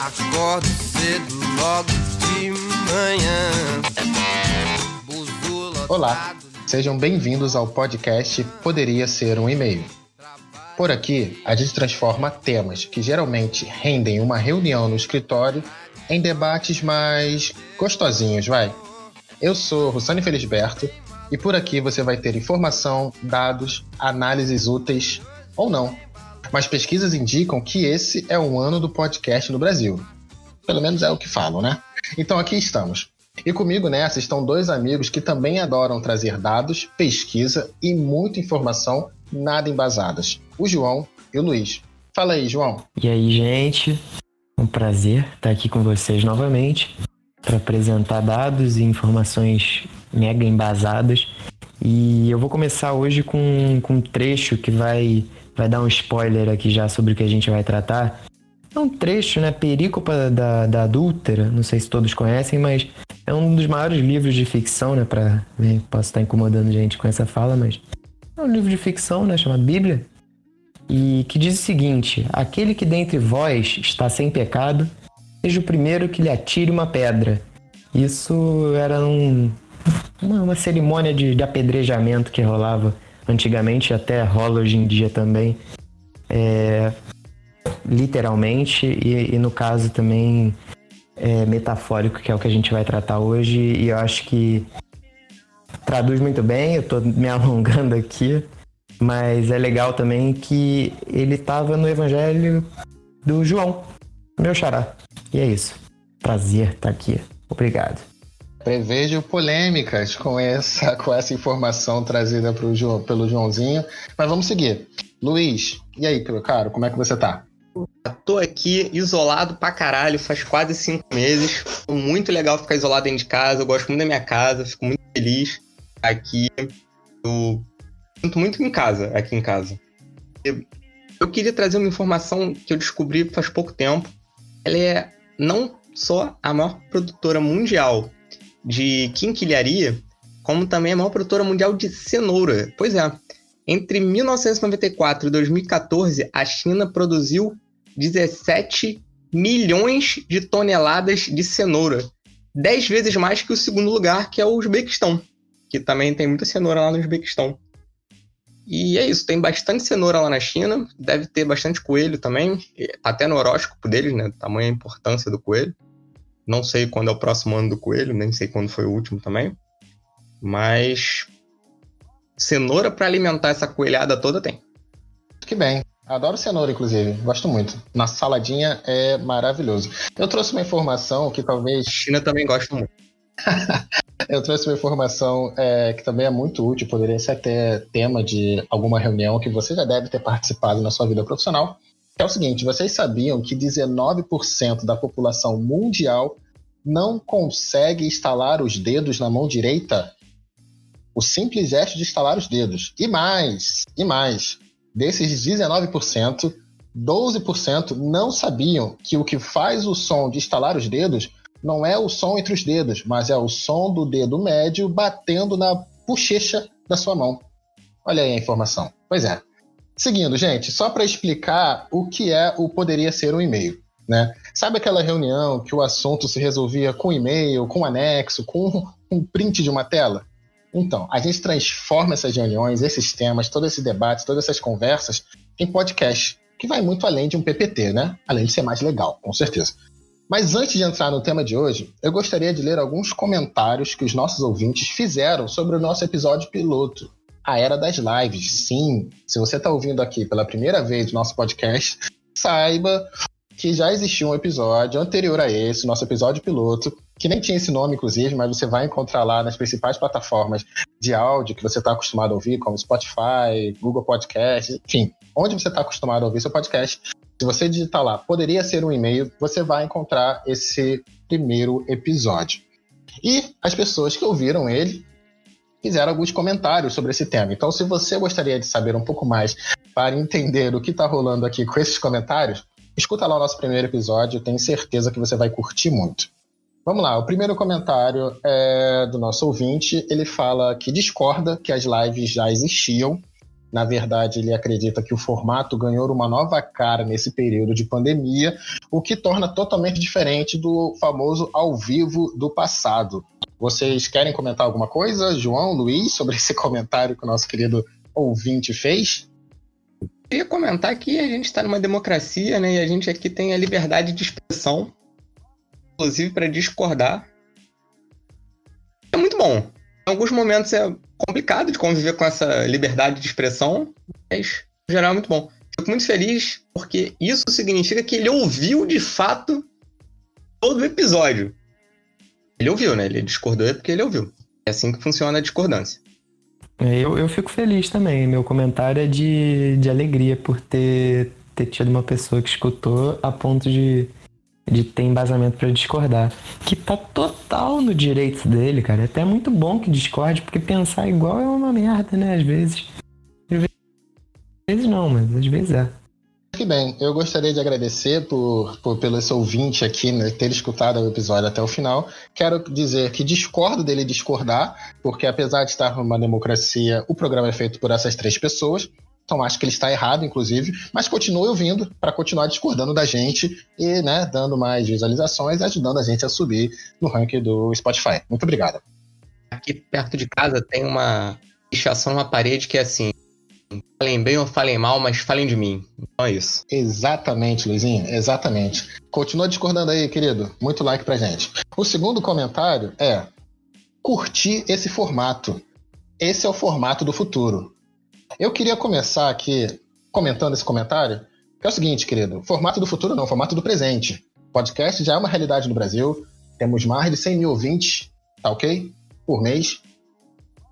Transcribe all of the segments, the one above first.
Acordo cedo logo de manhã. Olá, sejam bem-vindos ao podcast Poderia Ser um E-mail. Por aqui, a gente transforma temas que geralmente rendem uma reunião no escritório em debates mais gostosinhos, vai. Eu sou Russane Felisberto e por aqui você vai ter informação, dados, análises úteis ou não. Mas pesquisas indicam que esse é um ano do podcast no Brasil. Pelo menos é o que falam, né? Então aqui estamos. E comigo nessa estão dois amigos que também adoram trazer dados, pesquisa e muita informação nada embasadas. O João e o Luiz. Fala aí, João. E aí, gente? Um prazer estar aqui com vocês novamente para apresentar dados e informações mega embasadas. E eu vou começar hoje com, com um trecho que vai, vai dar um spoiler aqui já sobre o que a gente vai tratar. É um trecho, né? Perícopa da, da Adúltera, não sei se todos conhecem, mas é um dos maiores livros de ficção, né? Pra, né, posso estar incomodando gente com essa fala, mas é um livro de ficção, né? Chamado Bíblia. E que diz o seguinte: Aquele que dentre vós está sem pecado, seja o primeiro que lhe atire uma pedra. Isso era um, uma, uma cerimônia de, de, apedrejamento que rolava antigamente, até rola hoje em dia também, é, literalmente, e, e, no caso também é, metafórico, que é o que a gente vai tratar hoje, e eu acho que traduz muito bem, eu estou me alongando aqui, mas é legal também que ele estava no evangelho do João, meu xará. E é isso. Prazer estar aqui. Obrigado. Prevejo polêmicas com essa, com essa informação trazida pro João, pelo Joãozinho. Mas vamos seguir. Luiz, e aí, cara, como é que você tá? Tô aqui isolado pra caralho, faz quase cinco meses. Muito legal ficar isolado dentro de casa. Eu gosto muito da minha casa, fico muito feliz aqui. Eu sinto muito em casa, aqui em casa. Eu, queria trazer uma informação que eu descobri faz pouco tempo. Ela é não só a maior produtora mundial de quinquilharia, como também a maior produtora mundial de cenoura. Pois é, entre 1994 e 2014, a China produziu 17 milhões de toneladas de cenoura. 10 vezes mais que o segundo lugar, que é o Uzbequistão, que também tem muita cenoura lá no Uzbequistão. E é isso, tem bastante cenoura lá na China, deve ter bastante coelho também, tá até no horóscopo deles, né? Tamanha importância do coelho. Não sei quando é o próximo ano do coelho, nem sei quando foi o último também. Mas cenoura para alimentar essa coelhada toda tem. Que bem. Adoro cenoura, inclusive. Gosto muito. Na saladinha é maravilhoso. Eu trouxe uma informação que talvez. China também gosta muito. Eu trouxe uma informação é, que também é muito útil, poderia ser até tema de alguma reunião que você já deve ter participado na sua vida profissional. É o seguinte: vocês sabiam que 19% da população mundial não consegue instalar os dedos na mão direita? O simples gesto de instalar os dedos. E mais, e mais. Desses 19%, 12% não sabiam que o que faz o som de instalar os dedos não é o som entre os dedos, mas é o som do dedo médio batendo na bochecha da sua mão. Olha aí a informação. Pois é. Seguindo, gente, só para explicar o que é o poderia ser um e-mail. Né? Sabe aquela reunião que o assunto se resolvia com e-mail, com anexo, com um print de uma tela? Então, a gente transforma essas reuniões, esses temas, todos esses debates, todas essas conversas em podcast, que vai muito além de um PPT, né? Além de ser mais legal, com certeza. Mas antes de entrar no tema de hoje, eu gostaria de ler alguns comentários que os nossos ouvintes fizeram sobre o nosso episódio piloto, a Era das Lives. Sim, se você está ouvindo aqui pela primeira vez o nosso podcast, saiba que já existiu um episódio anterior a esse, nosso episódio piloto, que nem tinha esse nome, inclusive, mas você vai encontrar lá nas principais plataformas de áudio que você está acostumado a ouvir, como Spotify, Google Podcast, enfim, onde você está acostumado a ouvir seu podcast. Se você digitar lá, poderia ser um e-mail, você vai encontrar esse primeiro episódio. E as pessoas que ouviram ele fizeram alguns comentários sobre esse tema. Então, se você gostaria de saber um pouco mais para entender o que está rolando aqui com esses comentários, escuta lá o nosso primeiro episódio, tenho certeza que você vai curtir muito. Vamos lá, o primeiro comentário é do nosso ouvinte. Ele fala que discorda que as lives já existiam Na verdade, ele acredita que o formato ganhou uma nova cara nesse período de pandemia, o que torna totalmente diferente do famoso ao vivo do passado. Vocês querem comentar alguma coisa, João, Luiz, sobre esse comentário que o nosso querido ouvinte fez? queria comentar que a gente está numa democracia, né? E a gente aqui tem a liberdade de expressão, inclusive para discordar. É muito bom. Em alguns momentos é complicado de conviver com essa liberdade de expressão, mas no geral é muito bom. Fico muito feliz porque isso significa que ele ouviu de fato todo o episódio. Ele ouviu, né? Ele discordou é porque ele ouviu. É assim que funciona a discordância. É, eu, eu fico feliz também. Meu comentário é de, de alegria por ter, ter tido uma pessoa que escutou a ponto de, de ter embasamento para discordar. Que tá total no direito dele, cara. É até muito bom que discorde, porque pensar igual é uma merda, né? Às vezes. Às vezes não, mas às vezes é. Que bem, eu gostaria de agradecer por, por pelo esse ouvinte aqui, né, ter escutado o episódio até o final. Quero dizer que discordo dele discordar, porque apesar de estar numa democracia, o programa é feito por essas três pessoas. Então acho que ele está errado, inclusive, mas continue ouvindo para continuar discordando da gente e, né, dando mais visualizações ajudando a gente a subir no ranking do Spotify. Muito obrigado. Aqui perto de casa tem uma pichação na parede que é assim: Falem bem ou falem mal, mas falem de mim. Então é isso. Exatamente, Luizinho, exatamente. Continua discordando aí, querido. Muito like pra gente. O segundo comentário é: curtir esse formato. Esse é o formato do futuro. Eu queria começar aqui comentando esse comentário, que é o seguinte, querido: formato do futuro não, formato do presente. Podcast já é uma realidade no Brasil. Temos mais de 100 mil ouvintes, tá ok? Por mês.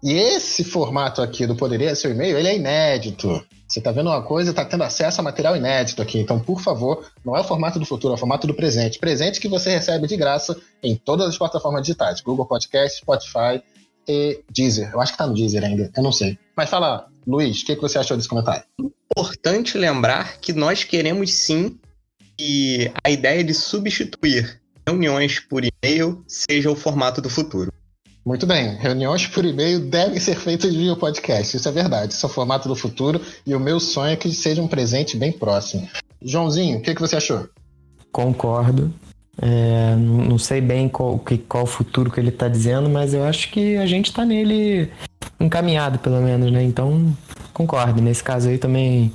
E esse formato aqui do Poderia Ser E-mail, ele é inédito. Você está vendo uma coisa, está tendo acesso a material inédito aqui. Então, por favor, não é o formato do futuro, é o formato do presente. Presente que você recebe de graça em todas as plataformas digitais: Google Podcast, Spotify e Deezer. Eu acho que está no Deezer ainda, eu não sei. Mas fala, Luiz, o que, que você achou desse comentário? Importante lembrar que nós queremos sim que a ideia de substituir reuniões por e-mail seja o formato do futuro. Muito bem. Reuniões por e-mail devem ser feitas via podcast. Isso é verdade. Isso é o formato do futuro e o meu sonho é que seja um presente bem próximo. Joãozinho, o que, que você achou? Concordo. É, não sei bem qual, qual o futuro que ele está dizendo, mas eu acho que a gente está nele encaminhado, pelo menos, né? Então, concordo. Nesse caso aí também.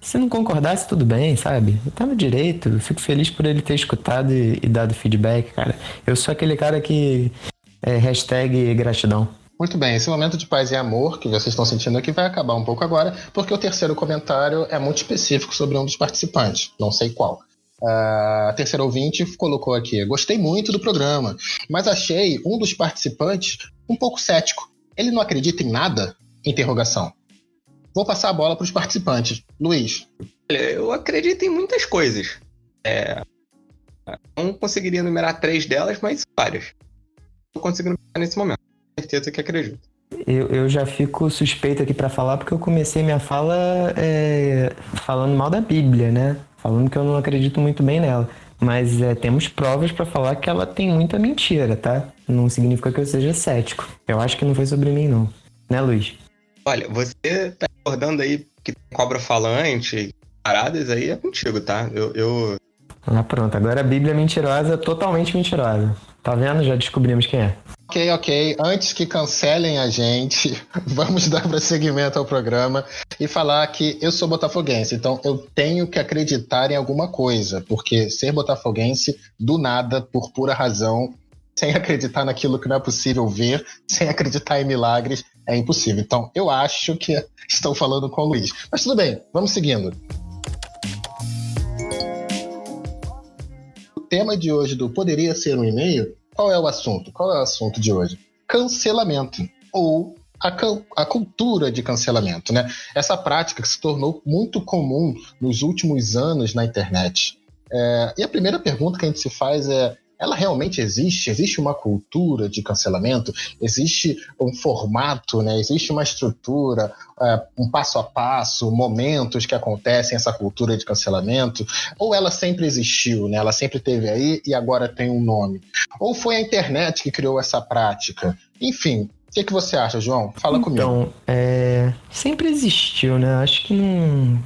Se não concordasse, tudo bem, sabe? Tá no direito. Fico feliz por ele ter escutado e, e dado feedback, cara. Eu sou aquele cara que é, hashtag gratidão. Muito bem, esse momento de paz e amor que vocês estão sentindo aqui vai acabar um pouco agora, porque o terceiro comentário é muito específico sobre um dos participantes, não sei qual. Uh, a terceira ouvinte colocou aqui: Gostei muito do programa, mas achei um dos participantes um pouco cético. Ele não acredita em nada? Interrogação. Vou passar a bola para os participantes. Luiz. Eu acredito em muitas coisas. É... Não conseguiria enumerar três delas, mas várias conseguindo nesse momento. Certeza que acredito. Eu, eu já fico suspeito aqui para falar porque eu comecei minha fala é, falando mal da Bíblia, né? Falando que eu não acredito muito bem nela. Mas é, temos provas para falar que ela tem muita mentira, tá? Não significa que eu seja cético. Eu acho que não foi sobre mim, não. Né, Luiz? Olha, você tá acordando aí que cobra falante, paradas aí é contigo, tá? Eu, eu... Ah, pronto. Agora a Bíblia é mentirosa, totalmente mentirosa. Tá vendo? Já descobrimos quem é. Ok, ok. Antes que cancelem a gente, vamos dar prosseguimento ao programa e falar que eu sou botafoguense, então eu tenho que acreditar em alguma coisa, porque ser botafoguense, do nada, por pura razão, sem acreditar naquilo que não é possível ver, sem acreditar em milagres, é impossível. Então eu acho que estou falando com o Luiz. Mas tudo bem, vamos seguindo. Tema de hoje do Poderia Ser um E-mail, qual é o assunto? Qual é o assunto de hoje? Cancelamento. Ou a, a, cultura de cancelamento, né? Essa prática que se tornou muito comum nos últimos anos na internet. É, e a primeira pergunta que a gente se faz é: ela realmente existe? Existe uma cultura de cancelamento? Existe um formato, né? existe uma estrutura, é, um passo a passo, momentos que acontecem essa cultura de cancelamento? Ou ela sempre existiu, né? ela sempre teve aí e agora tem um nome? Ou foi a internet que criou essa prática? Enfim, O que, que você acha, João? Fala então, comigo. Então, é... sempre existiu, né? Acho que não.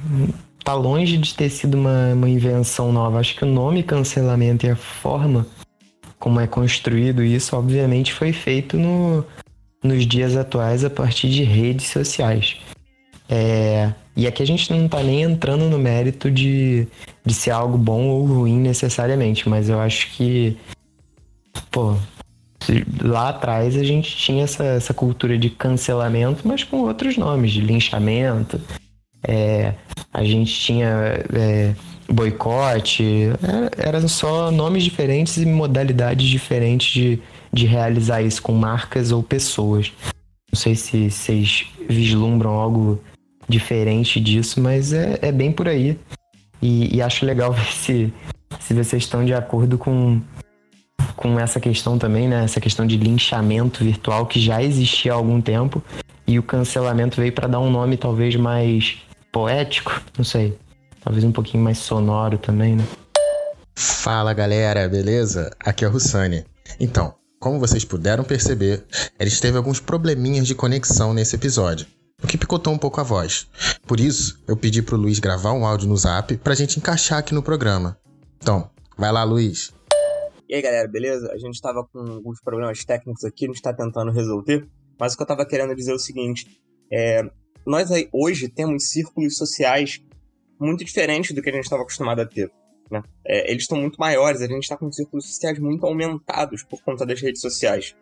Tá longe de ter sido uma, uma invenção nova. Acho que o nome cancelamento e a forma como é construído isso, obviamente, foi feito no, nos dias atuais a partir de redes sociais. É, e aqui a gente não está nem entrando no mérito de, de ser algo bom ou ruim necessariamente, mas eu acho que, pô, lá atrás a gente tinha essa, essa cultura de cancelamento, mas com outros nomes, de linchamento. É, a gente tinha é, boicote, era, eram só nomes diferentes e modalidades diferentes de, de realizar isso com marcas ou pessoas. Não sei se vocês vislumbram algo diferente disso, mas é, é bem por aí. E, e, acho legal ver se, se vocês estão de acordo com, com essa questão também, né? Essa questão de linchamento virtual que já existia há algum tempo e o cancelamento veio para dar um nome talvez mais poético, não sei. Talvez um pouquinho mais sonoro também, né? Fala galera, beleza? Aqui é o Russani. Então, como vocês puderam perceber, eles teve alguns probleminhas de conexão nesse episódio, o que picotou um pouco a voz. Por isso, eu pedi pro Luiz gravar um áudio no zap pra gente encaixar aqui no programa. Então, vai lá, Luiz. E aí, galera, beleza? A gente tava com alguns problemas técnicos aqui, a gente tá tentando resolver, mas o que eu tava querendo dizer é o seguinte: é, nós aí, hoje temos círculos sociais muito diferentes do que a gente estava acostumado a ter. Né? É, eles estão muito maiores, a gente está com círculos sociais muito aumentados por conta das redes sociais.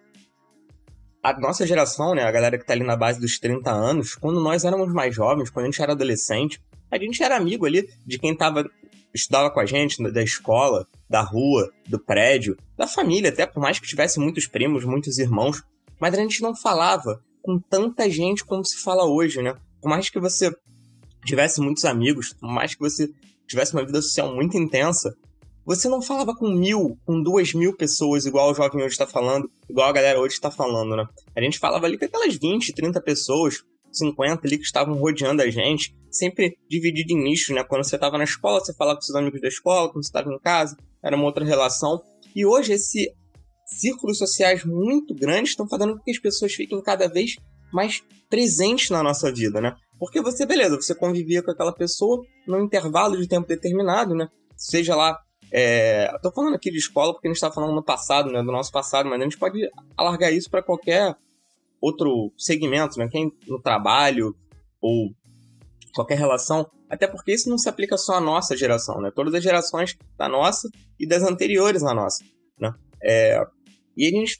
A nossa geração, né, a galera que está ali na base dos 30 anos, quando nós éramos mais jovens, quando a gente era adolescente, a gente era amigo ali de quem tava, estudava com a gente, da escola, da rua, do prédio, da família, até por mais que tivesse muitos primos, muitos irmãos, mas a gente não falava com tanta gente como se fala hoje, né? Por mais que você tivesse muitos amigos, por mais que você tivesse uma vida social muito intensa, você não falava com mil, com duas mil pessoas, igual o jovem hoje está falando, igual a galera hoje está falando, né? A gente falava ali com aquelas 20, 30 pessoas, 50 ali que estavam rodeando a gente, sempre dividido em nichos, né? Quando você estava na escola, você falava com seus amigos da escola, quando você estava em casa, era uma outra relação. E hoje esse círculos sociais muito grandes estão fazendo com que as pessoas fiquem cada vez mais presentes na nossa vida, né? Porque você, beleza, você convivia com aquela pessoa num intervalo de tempo determinado, né? Seja lá. É... Tô falando aqui de escola porque a gente tá falando no passado, né? Do nosso passado, mas a gente pode alargar isso para qualquer outro segmento, né? Quem no trabalho ou qualquer relação. Até porque isso não se aplica só à nossa geração, né? Todas as gerações da nossa e das anteriores à nossa, né? É... E a gente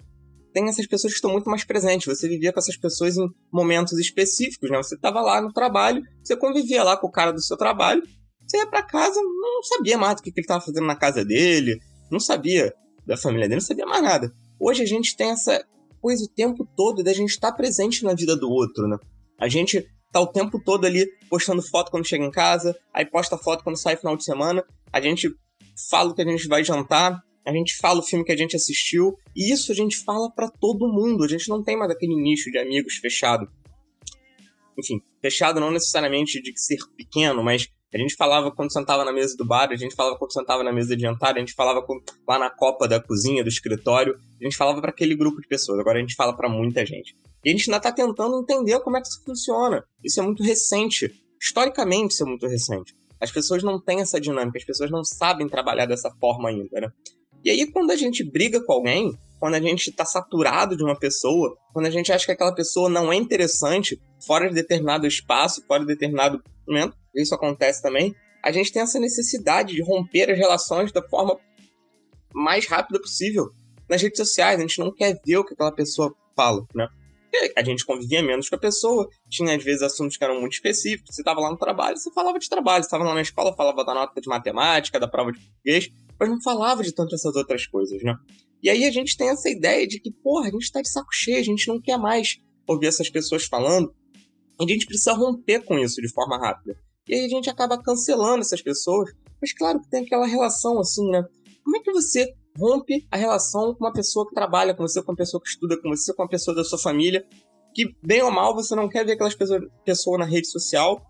tem essas pessoas que estão muito mais presentes. Você vivia com essas pessoas em momentos específicos, né? Você estava lá no trabalho, você convivia lá com o cara do seu trabalho, você ia para casa, não sabia mais do que, ele estava fazendo na casa dele, não sabia da família dele, não sabia mais nada. Hoje a gente tem essa coisa o tempo todo da gente estar tá presente na vida do outro, né? A gente tá o tempo todo ali postando foto quando chega em casa, aí posta foto quando sai final de semana, a gente fala que a gente vai jantar, a gente fala o filme que a gente assistiu, e isso a gente fala para todo mundo. A gente não tem mais aquele nicho de amigos fechado. Enfim, fechado não necessariamente de ser pequeno, mas a gente falava quando sentava na mesa do bar, a gente falava quando sentava na mesa de jantar, a gente falava lá na copa da cozinha, do escritório, a gente falava para aquele grupo de pessoas. Agora a gente fala para muita gente. E a gente ainda tá tentando entender como é que isso funciona. Isso é muito recente. Historicamente, isso é muito recente. As pessoas não têm essa dinâmica, as pessoas não sabem trabalhar dessa forma ainda, né? E aí, quando a gente briga com alguém, quando a gente tá saturado de uma pessoa, quando a gente acha que aquela pessoa não é interessante, fora de determinado espaço, fora de determinado momento, isso acontece também, a gente tem essa necessidade de romper as relações da forma mais rápida possível nas redes sociais. A gente não quer ver o que aquela pessoa fala, né? a gente convivia menos com a pessoa, tinha às vezes assuntos que eram muito específicos. Você estava lá no trabalho, você falava de trabalho, você estava lá na escola, falava da nota de matemática, da prova de português, mas não falava de tanto essas outras coisas, né? E aí a gente tem essa ideia de que, porra, a gente tá de saco cheio, a gente não quer mais ouvir essas pessoas falando, a gente precisa romper com isso de forma rápida. E aí a gente acaba cancelando essas pessoas, mas claro que tem aquela relação assim, né? Como é que você rompe a relação com uma pessoa que trabalha com você, com uma pessoa que estuda com você, com uma pessoa da sua família, que bem ou mal você não quer ver aquelas pessoas pessoa na rede social,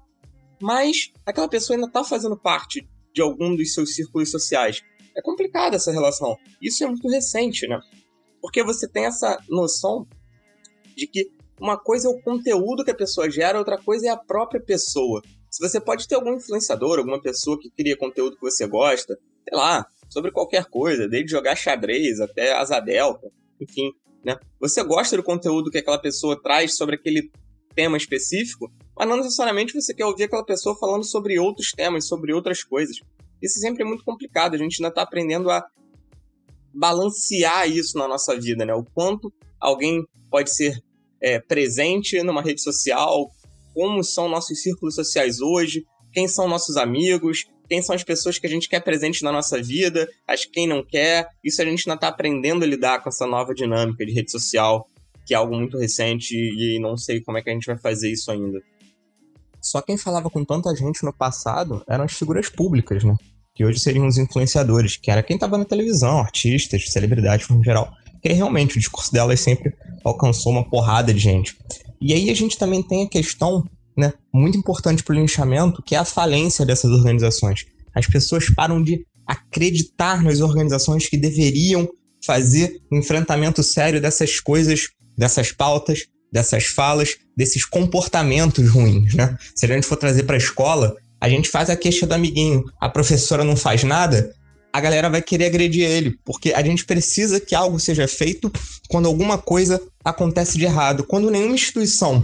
mas aquela pessoa ainda tá fazendo parte de algum dos seus círculos sociais. É complicada essa relação. Isso é muito recente, né? Porque você tem essa noção de que uma coisa é o conteúdo que a pessoa gera, outra coisa é a própria pessoa. Se você pode ter algum influenciador, alguma pessoa que cria conteúdo que você gosta, sei lá, sobre qualquer coisa, desde jogar xadrez até asa delta, enfim, né? Você gosta do conteúdo que aquela pessoa traz sobre aquele tema específico, mas não necessariamente você quer ouvir aquela pessoa falando sobre outros temas, sobre outras coisas. Isso sempre é muito complicado, a gente ainda está aprendendo a balancear isso na nossa vida, né? O quanto alguém pode ser é, presente numa rede social, como são nossos círculos sociais hoje, quem são nossos amigos, quem são as pessoas que a gente quer presente na nossa vida, as quem não quer. Isso a gente ainda está aprendendo a lidar com essa nova dinâmica de rede social, que é algo muito recente e não sei como é que a gente vai fazer isso ainda. Só quem falava com tanta gente no passado eram as figuras públicas, né? Que hoje seriam os influenciadores, que era quem estava na televisão, artistas, celebridades no geral. Que realmente o discurso delas sempre alcançou uma porrada de gente. E aí a gente também tem a questão né, muito importante para o linchamento, que é a falência dessas organizações. As pessoas param de acreditar nas organizações que deveriam fazer um enfrentamento sério dessas coisas, dessas pautas, dessas falas, desses comportamentos ruins, né? Se a gente for trazer para a escola, a gente faz a queixa do amiguinho, a professora não faz nada, a galera vai querer agredir ele, porque a gente precisa que algo seja feito quando alguma coisa acontece de errado. Quando nenhuma instituição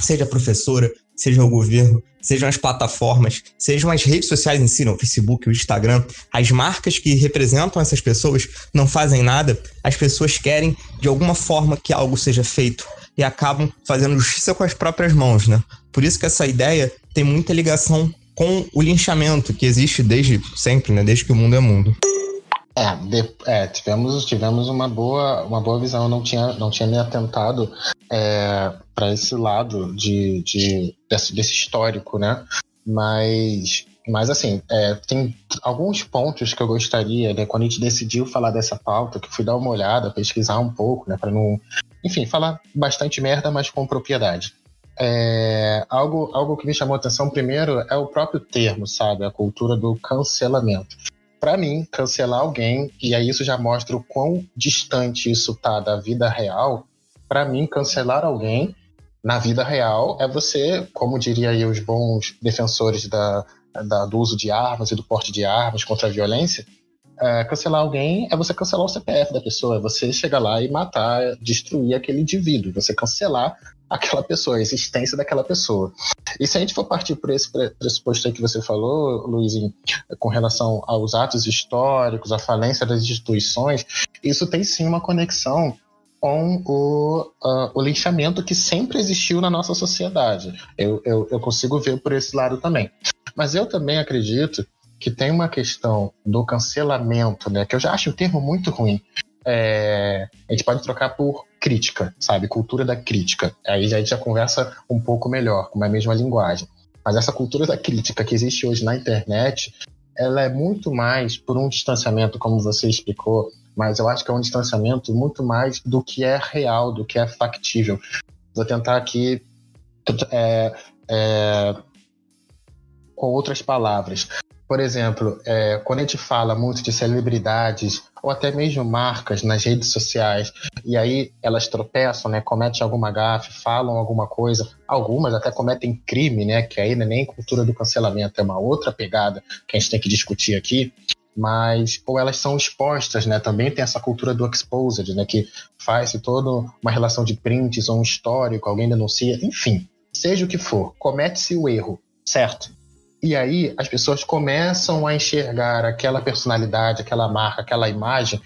seja a professora, seja o governo, sejam as plataformas, sejam as redes sociais em si, o Facebook, o Instagram, as marcas que representam essas pessoas não fazem nada, as pessoas querem de alguma forma que algo seja feito e acabam fazendo justiça com as próprias mãos, né? Por isso que essa ideia tem muita ligação com o linchamento que existe desde sempre, né? Desde que o mundo é mundo. É, de, é, tivemos, tivemos uma boa, uma boa visão. Não tinha, não tinha me atentado é, para esse lado de, de desse, desse, histórico, né? Mas, mas assim, é, tem alguns pontos que eu gostaria, né? Quando a gente decidiu falar dessa pauta, que fui dar uma olhada, pesquisar um pouco, né? Para não, enfim, falar bastante merda, mas com propriedade. É, algo, algo que me chamou a atenção primeiro é o próprio termo, sabe? A cultura do cancelamento para mim, cancelar alguém, e aí isso já mostra o quão distante isso tá da vida real. Para mim, cancelar alguém na vida real é você, como diria aí os bons defensores da, da, do uso de armas e do porte de armas contra a violência, é, cancelar alguém é você cancelar o CPF da pessoa, é você chegar lá e matar, destruir aquele indivíduo, você cancelar aquela pessoa, a existência daquela pessoa. E se a gente for partir por esse pressuposto aí que você falou, Luizinho, com relação aos atos históricos, à falência das instituições, isso tem sim uma conexão com o, uh, o linchamento que sempre existiu na nossa sociedade. Eu, eu, eu consigo ver por esse lado também. Mas eu também acredito que tem uma questão do cancelamento, né, que eu já acho o termo muito ruim, é, a gente pode trocar por crítica, sabe? Cultura da crítica. Aí a gente já conversa um pouco melhor, com a mesma linguagem. Mas essa cultura da crítica que existe hoje na internet, ela é muito mais por um distanciamento, como você explicou, mas eu acho que é um distanciamento muito mais do que é real, do que é factível. Vou tentar aqui é, é, com outras palavras. Por exemplo, é, quando a gente fala muito de celebridades ou até mesmo marcas nas redes sociais, e aí elas tropeçam, né, cometem alguma gafe, falam alguma coisa, algumas até cometem crime, né, que aí não é nem cultura do cancelamento, é uma outra pegada que a gente tem que discutir aqui, mas ou elas são expostas, né? Também tem essa cultura do exposed, né? Que faz toda uma relação de prints ou um histórico, alguém denuncia, enfim, seja o que for, comete-se o erro, certo? E aí as pessoas começam a enxergar aquela personalidade, aquela marca, aquela imagem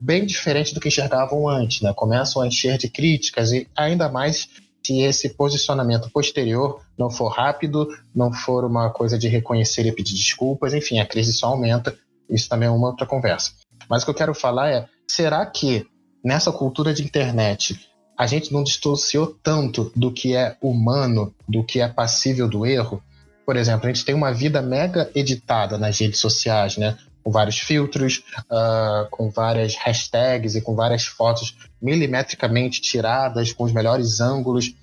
bem diferente do que enxergavam antes, né? Começam a encher de críticas e ainda mais se esse posicionamento posterior não for rápido, não for uma coisa de reconhecer e pedir desculpas, enfim, a crise só aumenta. Isso também é uma outra conversa. Mas o que eu quero falar é: será que nessa cultura de internet a gente não distorceu tanto do que é humano, do que é passível do erro? Por exemplo, a gente tem uma vida mega editada nas redes sociais, né? Com vários filtros, uh, com várias hashtags e com várias fotos milimetricamente tiradas, com os melhores ângulos.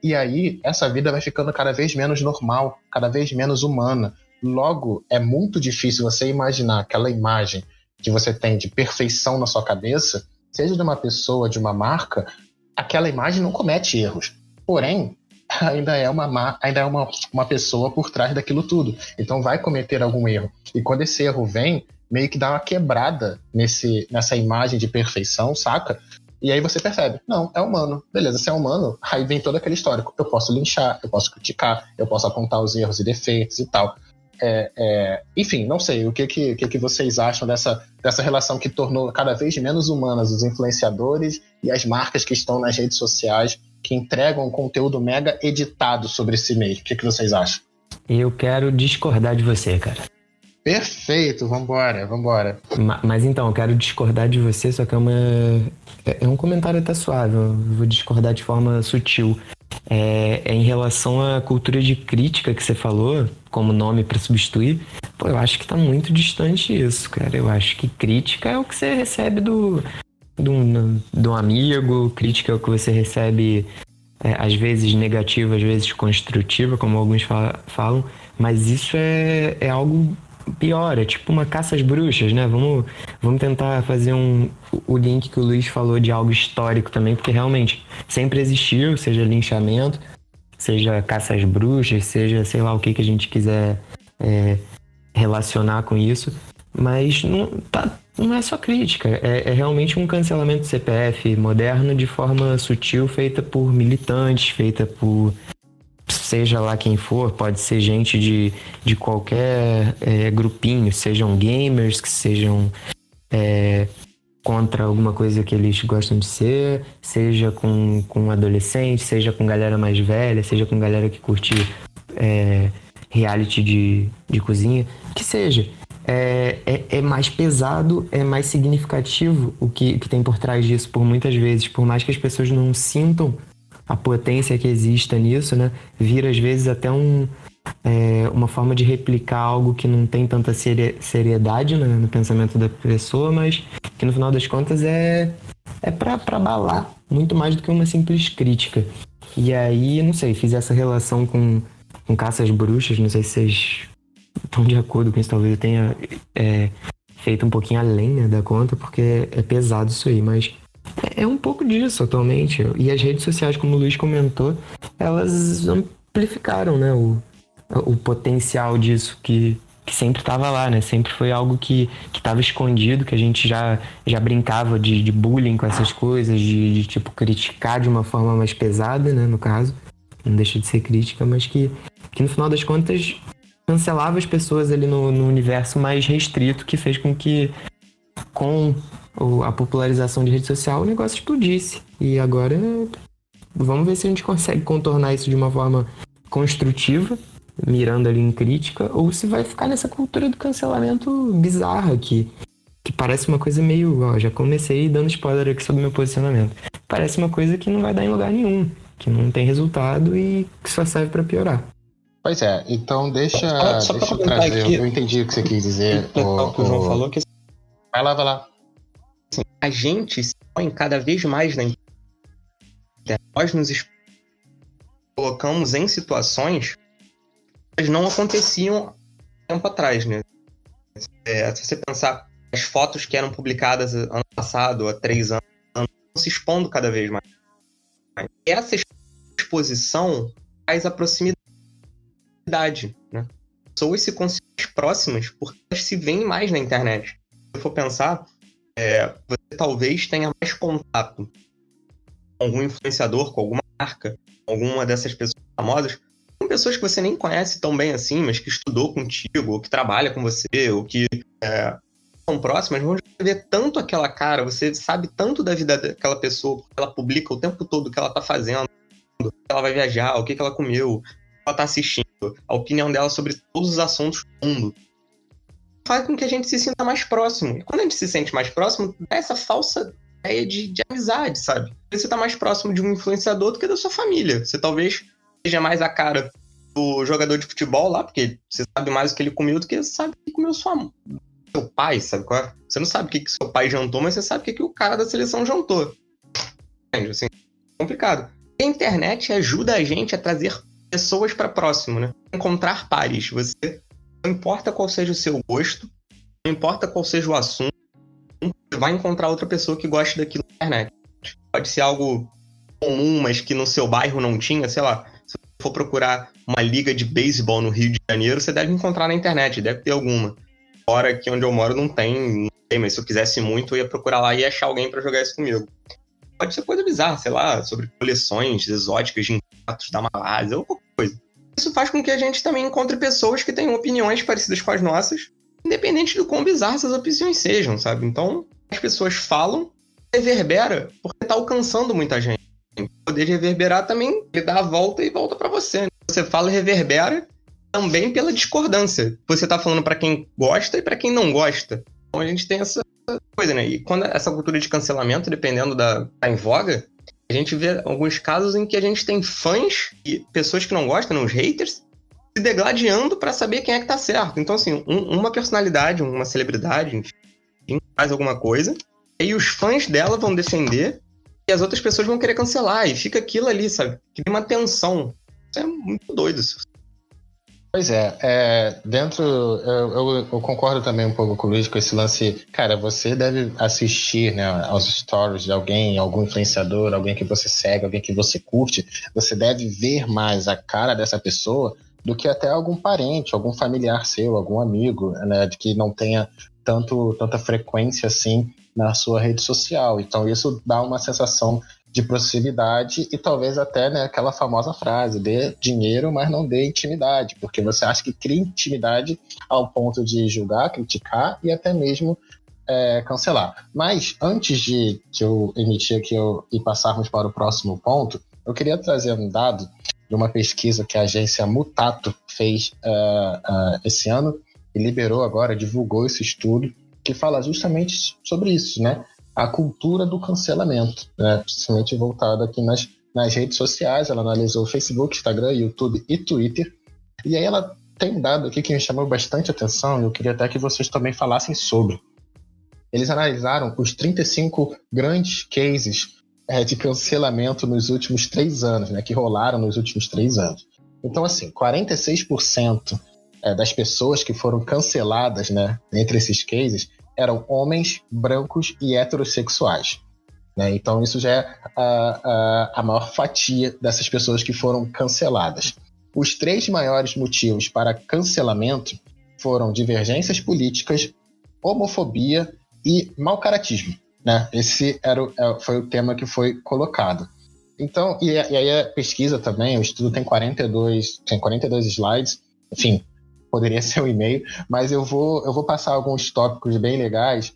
E aí, essa vida vai ficando cada vez menos normal, cada vez menos humana. Logo, é muito difícil você imaginar aquela imagem que você tem de perfeição na sua cabeça, seja de uma pessoa, de uma marca, aquela imagem não comete erros. Porém, ainda é uma ainda é uma, uma pessoa por trás daquilo tudo. Então vai cometer algum erro. E quando esse erro vem, meio que dá uma quebrada nesse, nessa imagem de perfeição, saca? E aí você percebe, não, é humano. Beleza, se é humano, aí vem todo aquele histórico. Eu posso linchar, eu posso criticar, eu posso apontar os erros e defeitos e tal. É, é, enfim, não sei, o que, que, que, que vocês acham dessa, dessa relação que tornou cada vez menos humanas os influenciadores e as marcas que estão nas redes sociais que entregam conteúdo mega editado sobre si mesmo. O que, que vocês acham? Eu quero discordar de você, cara. Perfeito, vambora, vambora. Mas então, eu quero discordar de você, só que é uma. É um comentário até suave, eu vou discordar de forma sutil. É, é em relação à cultura de crítica que você falou, como nome para substituir. Pô, eu acho que tá muito distante isso, cara. Eu acho que crítica é o que você recebe do, de um, de um amigo, crítica que você recebe, é, às vezes negativa, às vezes construtiva, como alguns falam, mas isso é, é algo pior, é tipo uma caça às bruxas, né? Vamos, vamos tentar fazer um, o link que o Luiz falou de algo histórico também, porque realmente sempre existiu, seja linchamento, seja caça às bruxas, seja sei lá o que, que a gente quiser é, relacionar com isso, mas não, tá, não é só crítica, é, é, realmente um cancelamento do CPF moderno de forma sutil, feita por militantes, feita por seja lá quem for, pode ser gente de, de qualquer é, grupinho, sejam gamers, que sejam é, contra alguma coisa que eles gostam de ser, seja com, com adolescentes, seja com galera mais velha, seja com galera que curte é, reality de, de cozinha, que seja é, é, é, mais pesado, é mais significativo o que, que tem por trás disso, por muitas vezes. Por mais que as pessoas não sintam a potência que exista nisso, né? Vira às vezes até um, é, uma forma de replicar algo que não tem tanta seriedade né, no pensamento da pessoa, mas que no final das contas é, é para abalar muito mais do que uma simples crítica. E aí, não sei, fiz essa relação com, com caças bruxas, não sei se vocês estão de acordo com isso, talvez eu tenha é, feito um pouquinho além né, da conta, porque é pesado isso aí, mas é, um pouco disso atualmente. E as redes sociais, como o Luiz comentou, elas amplificaram né, o, o potencial disso que, que sempre estava lá, né? Sempre foi algo que estava escondido, que a gente já, já brincava de, de bullying com essas coisas, de, de, tipo criticar de uma forma mais pesada, né? No caso, não deixa de ser crítica, mas que, que no final das contas cancelava as pessoas ali no, no universo mais restrito, que fez com que, com a popularização de rede social, o negócio explodisse. E agora, vamos ver se a gente consegue contornar isso de uma forma construtiva, mirando ali em crítica, ou se vai ficar nessa cultura do cancelamento bizarra que, que parece uma coisa meio. Ó, já comecei dando spoiler aqui sobre o meu posicionamento. Parece uma coisa que não vai dar em lugar nenhum, que não tem resultado e que só serve para piorar. Pois é, então deixa, ah, deixa eu trazer. Aqui, eu entendi o que você quis dizer. O, o que o João falou que. Vai lá, vai lá. Assim, a gente se põe cada vez mais na. Nós nos colocamos em situações que não aconteciam tempo atrás, né? É, se você pensar as fotos que eram publicadas ano passado, há três anos, se expondo cada vez mais. Essa exposição faz a proximidade né? Pessoas se consideram próximas porque elas se veem mais na internet. Se for pensar, é, você talvez tenha mais contato com algum influenciador, com alguma marca, alguma dessas pessoas famosas, com pessoas que você nem conhece tão bem assim, mas que estudou contigo, ou que trabalha com você, ou que é, são próximas, vão ver tanto aquela cara, você sabe tanto da vida daquela pessoa, porque ela publica o tempo todo o que ela tá fazendo, o que ela vai viajar, o que, que ela comeu, ela tá assistindo, a opinião dela sobre todos os assuntos do mundo. Faz com que a gente se sinta mais próximo. E quando a gente se sente mais próximo, dá essa falsa ideia de, de amizade, sabe? Você tá mais próximo de um influenciador do que da sua família. Você talvez seja mais a cara do jogador de futebol lá, porque você sabe mais o que ele comeu do que sabe o que comeu sua seu pai, sabe é? Você não sabe o que, que seu pai jantou, mas você sabe o que, que o cara da seleção jantou. Entende? Assim, complicado. a internet ajuda a gente a trazer pessoas para próximo, né? Encontrar pares. Você não importa qual seja o seu gosto, não importa qual seja o assunto, você vai encontrar outra pessoa que goste daquilo na internet. Pode ser algo comum, mas que no seu bairro não tinha, sei lá, se você for procurar uma liga de beisebol no Rio de Janeiro, você deve encontrar na internet, deve ter alguma. Fora aqui onde eu moro não tem, não tem, mas se eu quisesse muito, eu ia procurar lá e achar alguém para jogar isso comigo. Pode ser coisa bizarra, sei lá, sobre coleções exóticas de insetos da Malásia, ou coisa. Isso faz com que a gente também encontre pessoas que tenham opiniões parecidas com as nossas, independente do quão bizarras essas opiniões sejam, sabe? Então, as pessoas falam, reverbera, porque tá alcançando muita gente. Poder de reverberar também, ele dá a volta e volta para você. Né? Você fala e reverbera também pela discordância. Você tá falando para quem gosta e para quem não gosta. Então a gente tem essa coisa, né? E quando essa cultura de cancelamento, dependendo da tá em voga, a gente vê alguns casos em que a gente tem fãs e pessoas que não gostam, os haters, se degladiando para saber quem é que tá certo. Então, assim, um, uma personalidade, uma celebridade, enfim, faz alguma coisa, e os fãs dela vão defender e as outras pessoas vão querer cancelar. E fica aquilo ali, sabe? Cria uma tensão. Isso é muito doido. Isso. Pois é, é dentro. Eu, eu, eu, concordo também um pouco com o Luiz com esse lance. Cara, você deve assistir né, aos stories de alguém, algum influenciador, alguém que você segue, alguém que você curte. Você deve ver mais a cara dessa pessoa do que até algum parente, algum familiar seu, algum amigo, né, que não tenha tanto, tanta frequência assim na sua rede social. Então isso dá uma sensação de proximidade e talvez até né, aquela famosa frase: dê dinheiro, mas não dê intimidade, porque você acha que cria intimidade ao ponto de julgar, criticar e até mesmo é, cancelar. Mas antes de que eu emitir aqui eu, e passarmos para o próximo ponto, eu queria trazer um dado de uma pesquisa que a agência Mutato fez uh, uh, esse ano e liberou agora, divulgou esse estudo que fala justamente sobre isso, né? A cultura do cancelamento, né? principalmente voltada aqui nas, nas redes sociais. Ela analisou Facebook, Instagram, YouTube e Twitter. E aí ela tem um dado aqui que me chamou bastante atenção e eu queria até que vocês também falassem sobre. Eles analisaram os 35 grandes cases é, de cancelamento nos últimos três anos, né, que rolaram nos últimos três anos. Então, assim, 46% é, das pessoas que foram canceladas né, entre esses cases eram homens brancos e heterossexuais. Né? Então, isso já é a, a, a maior fatia dessas pessoas que foram canceladas. Os três maiores motivos para cancelamento foram divergências políticas, homofobia e mau caratismo. Né? Esse era o, é, foi o tema que foi colocado. Então, e, e, aí a pesquisa também, o estudo tem 42, tem 42 slides, enfim, poderia ser um e-mail, mas eu vou, eu vou passar alguns tópicos bem legais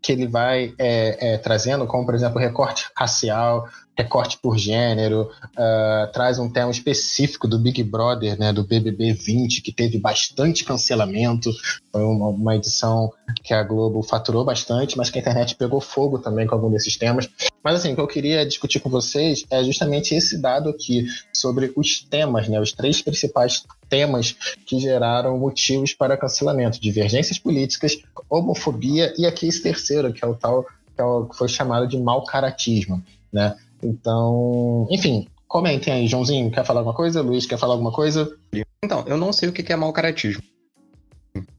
que ele vai é, é, trazendo, como por exemplo recorte racial, recorte por gênero, uh, traz um tema específico do Big Brother, né, do BBB 20, que teve bastante cancelamento, foi uma, uma, edição que a Globo faturou bastante, mas que a internet pegou fogo também com algum desses temas. Mas assim, o que eu queria discutir com vocês é justamente esse dado aqui, sobre os temas, né, os três principais temas que geraram motivos para cancelamento, divergências políticas, homofobia e aqui esse terceiro, que é o tal que, é foi chamado de mal caratismo, né? Então, enfim, comentem aí. Joãozinho, quer falar alguma coisa? Luiz, quer falar alguma coisa? Então, eu não sei o que é mau caratismo.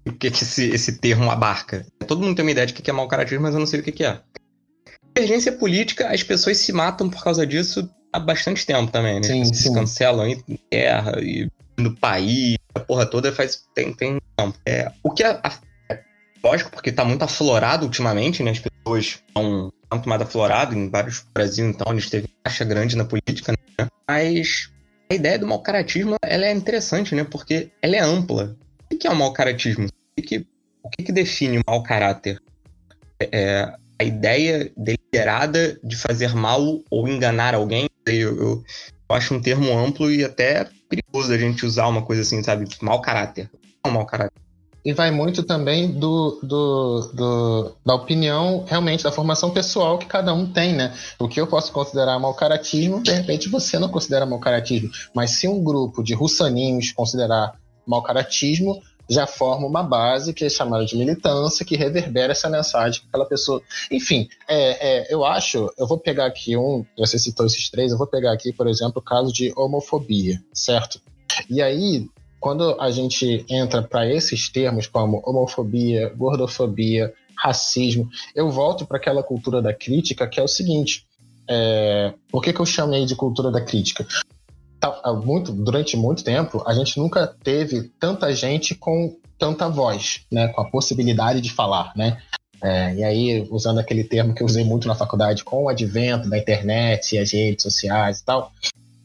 O que, esse, esse termo abarca. Todo mundo tem uma ideia de o que é mau caratismo, mas eu não sei o que é. Divergência política, as pessoas se matam por causa disso há bastante tempo também, né? Sim, sim. Se cancelam em guerra e no país, a porra toda faz tem, tem tempo. É, o que é, é, lógico, porque tá muito aflorado ultimamente, né? As pessoas estão tanto mais aflorado em vários Brasil, então, onde teve taxa grande na política, né? Mas a ideia do mau caratismo ela é interessante, né? Porque ela é ampla. O que é o mau caratismo? O que, o que define o mau caráter? É a ideia deliberada de fazer mal ou enganar alguém. Eu, eu, eu acho um termo amplo e até perigoso a gente usar uma coisa assim, sabe? Mau caráter. Não é mau caráter. E vai muito também do, do, do, da opinião, realmente, da formação pessoal que cada um tem, né? O que eu posso considerar mau caratismo, de repente você não considera mau caratismo. Mas se um grupo de russaninhos considerar mau caratismo, já forma uma base que é chamada de militância, que reverbera essa mensagem que aquela pessoa. Enfim, é, é, eu acho, eu vou pegar aqui um, você citou esses três, eu vou pegar aqui, por exemplo, o caso de homofobia, certo? E aí, quando a gente entra para esses termos como homofobia, gordofobia, racismo, eu volto para aquela cultura da crítica que é o seguinte: é, por que, que eu chamei de cultura da crítica? Tá, muito, durante muito tempo, a gente nunca teve tanta gente com tanta voz, né, com a possibilidade de falar, né? É, e aí, usando aquele termo que eu usei muito na faculdade, com o advento da internet e as redes sociais e tal,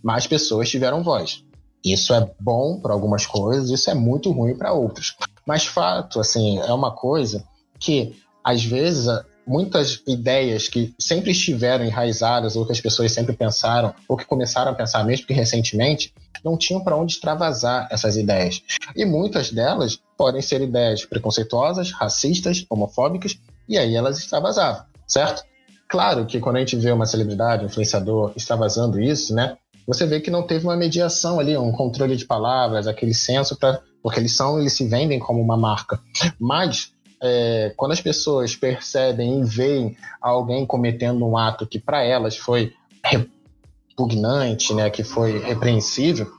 mais pessoas tiveram voz. Isso é bom para algumas coisas, isso é muito ruim para outras. Mas fato, assim, é uma coisa que às vezes muitas ideias que sempre estiveram enraizadas ou que as pessoas sempre pensaram ou que começaram a pensar mesmo que recentemente não tinham para onde extravasar essas ideias. E muitas delas podem ser ideias preconceituosas, racistas, homofóbicas e aí elas extravasavam, certo? Claro que quando a gente vê uma celebridade, um influenciador extravasando isso, né? Você vê que não teve uma mediação ali, um controle de palavras, aquele senso para porque eles são, eles se vendem como uma marca. Mas é, quando as pessoas percebem e veem alguém cometendo um ato que para elas foi repugnante, né, que foi repreensível,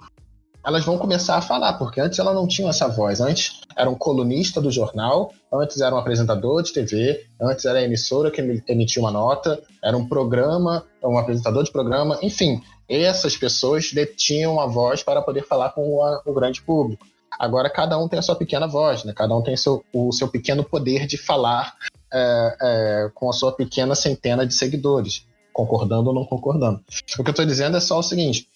elas vão começar a falar, porque antes elas não tinham essa voz. Antes era um colunista do jornal, antes era um apresentador de TV, antes era a emissora que emitia uma nota, era um programa, um apresentador de programa, enfim, essas pessoas detinham a voz para poder falar com o grande público. Agora cada um tem a sua pequena voz, né? Cada um tem seu, o seu pequeno poder de falar é, é, com a sua pequena centena de seguidores, concordando ou não concordando. O que eu estou dizendo é só o seguinte: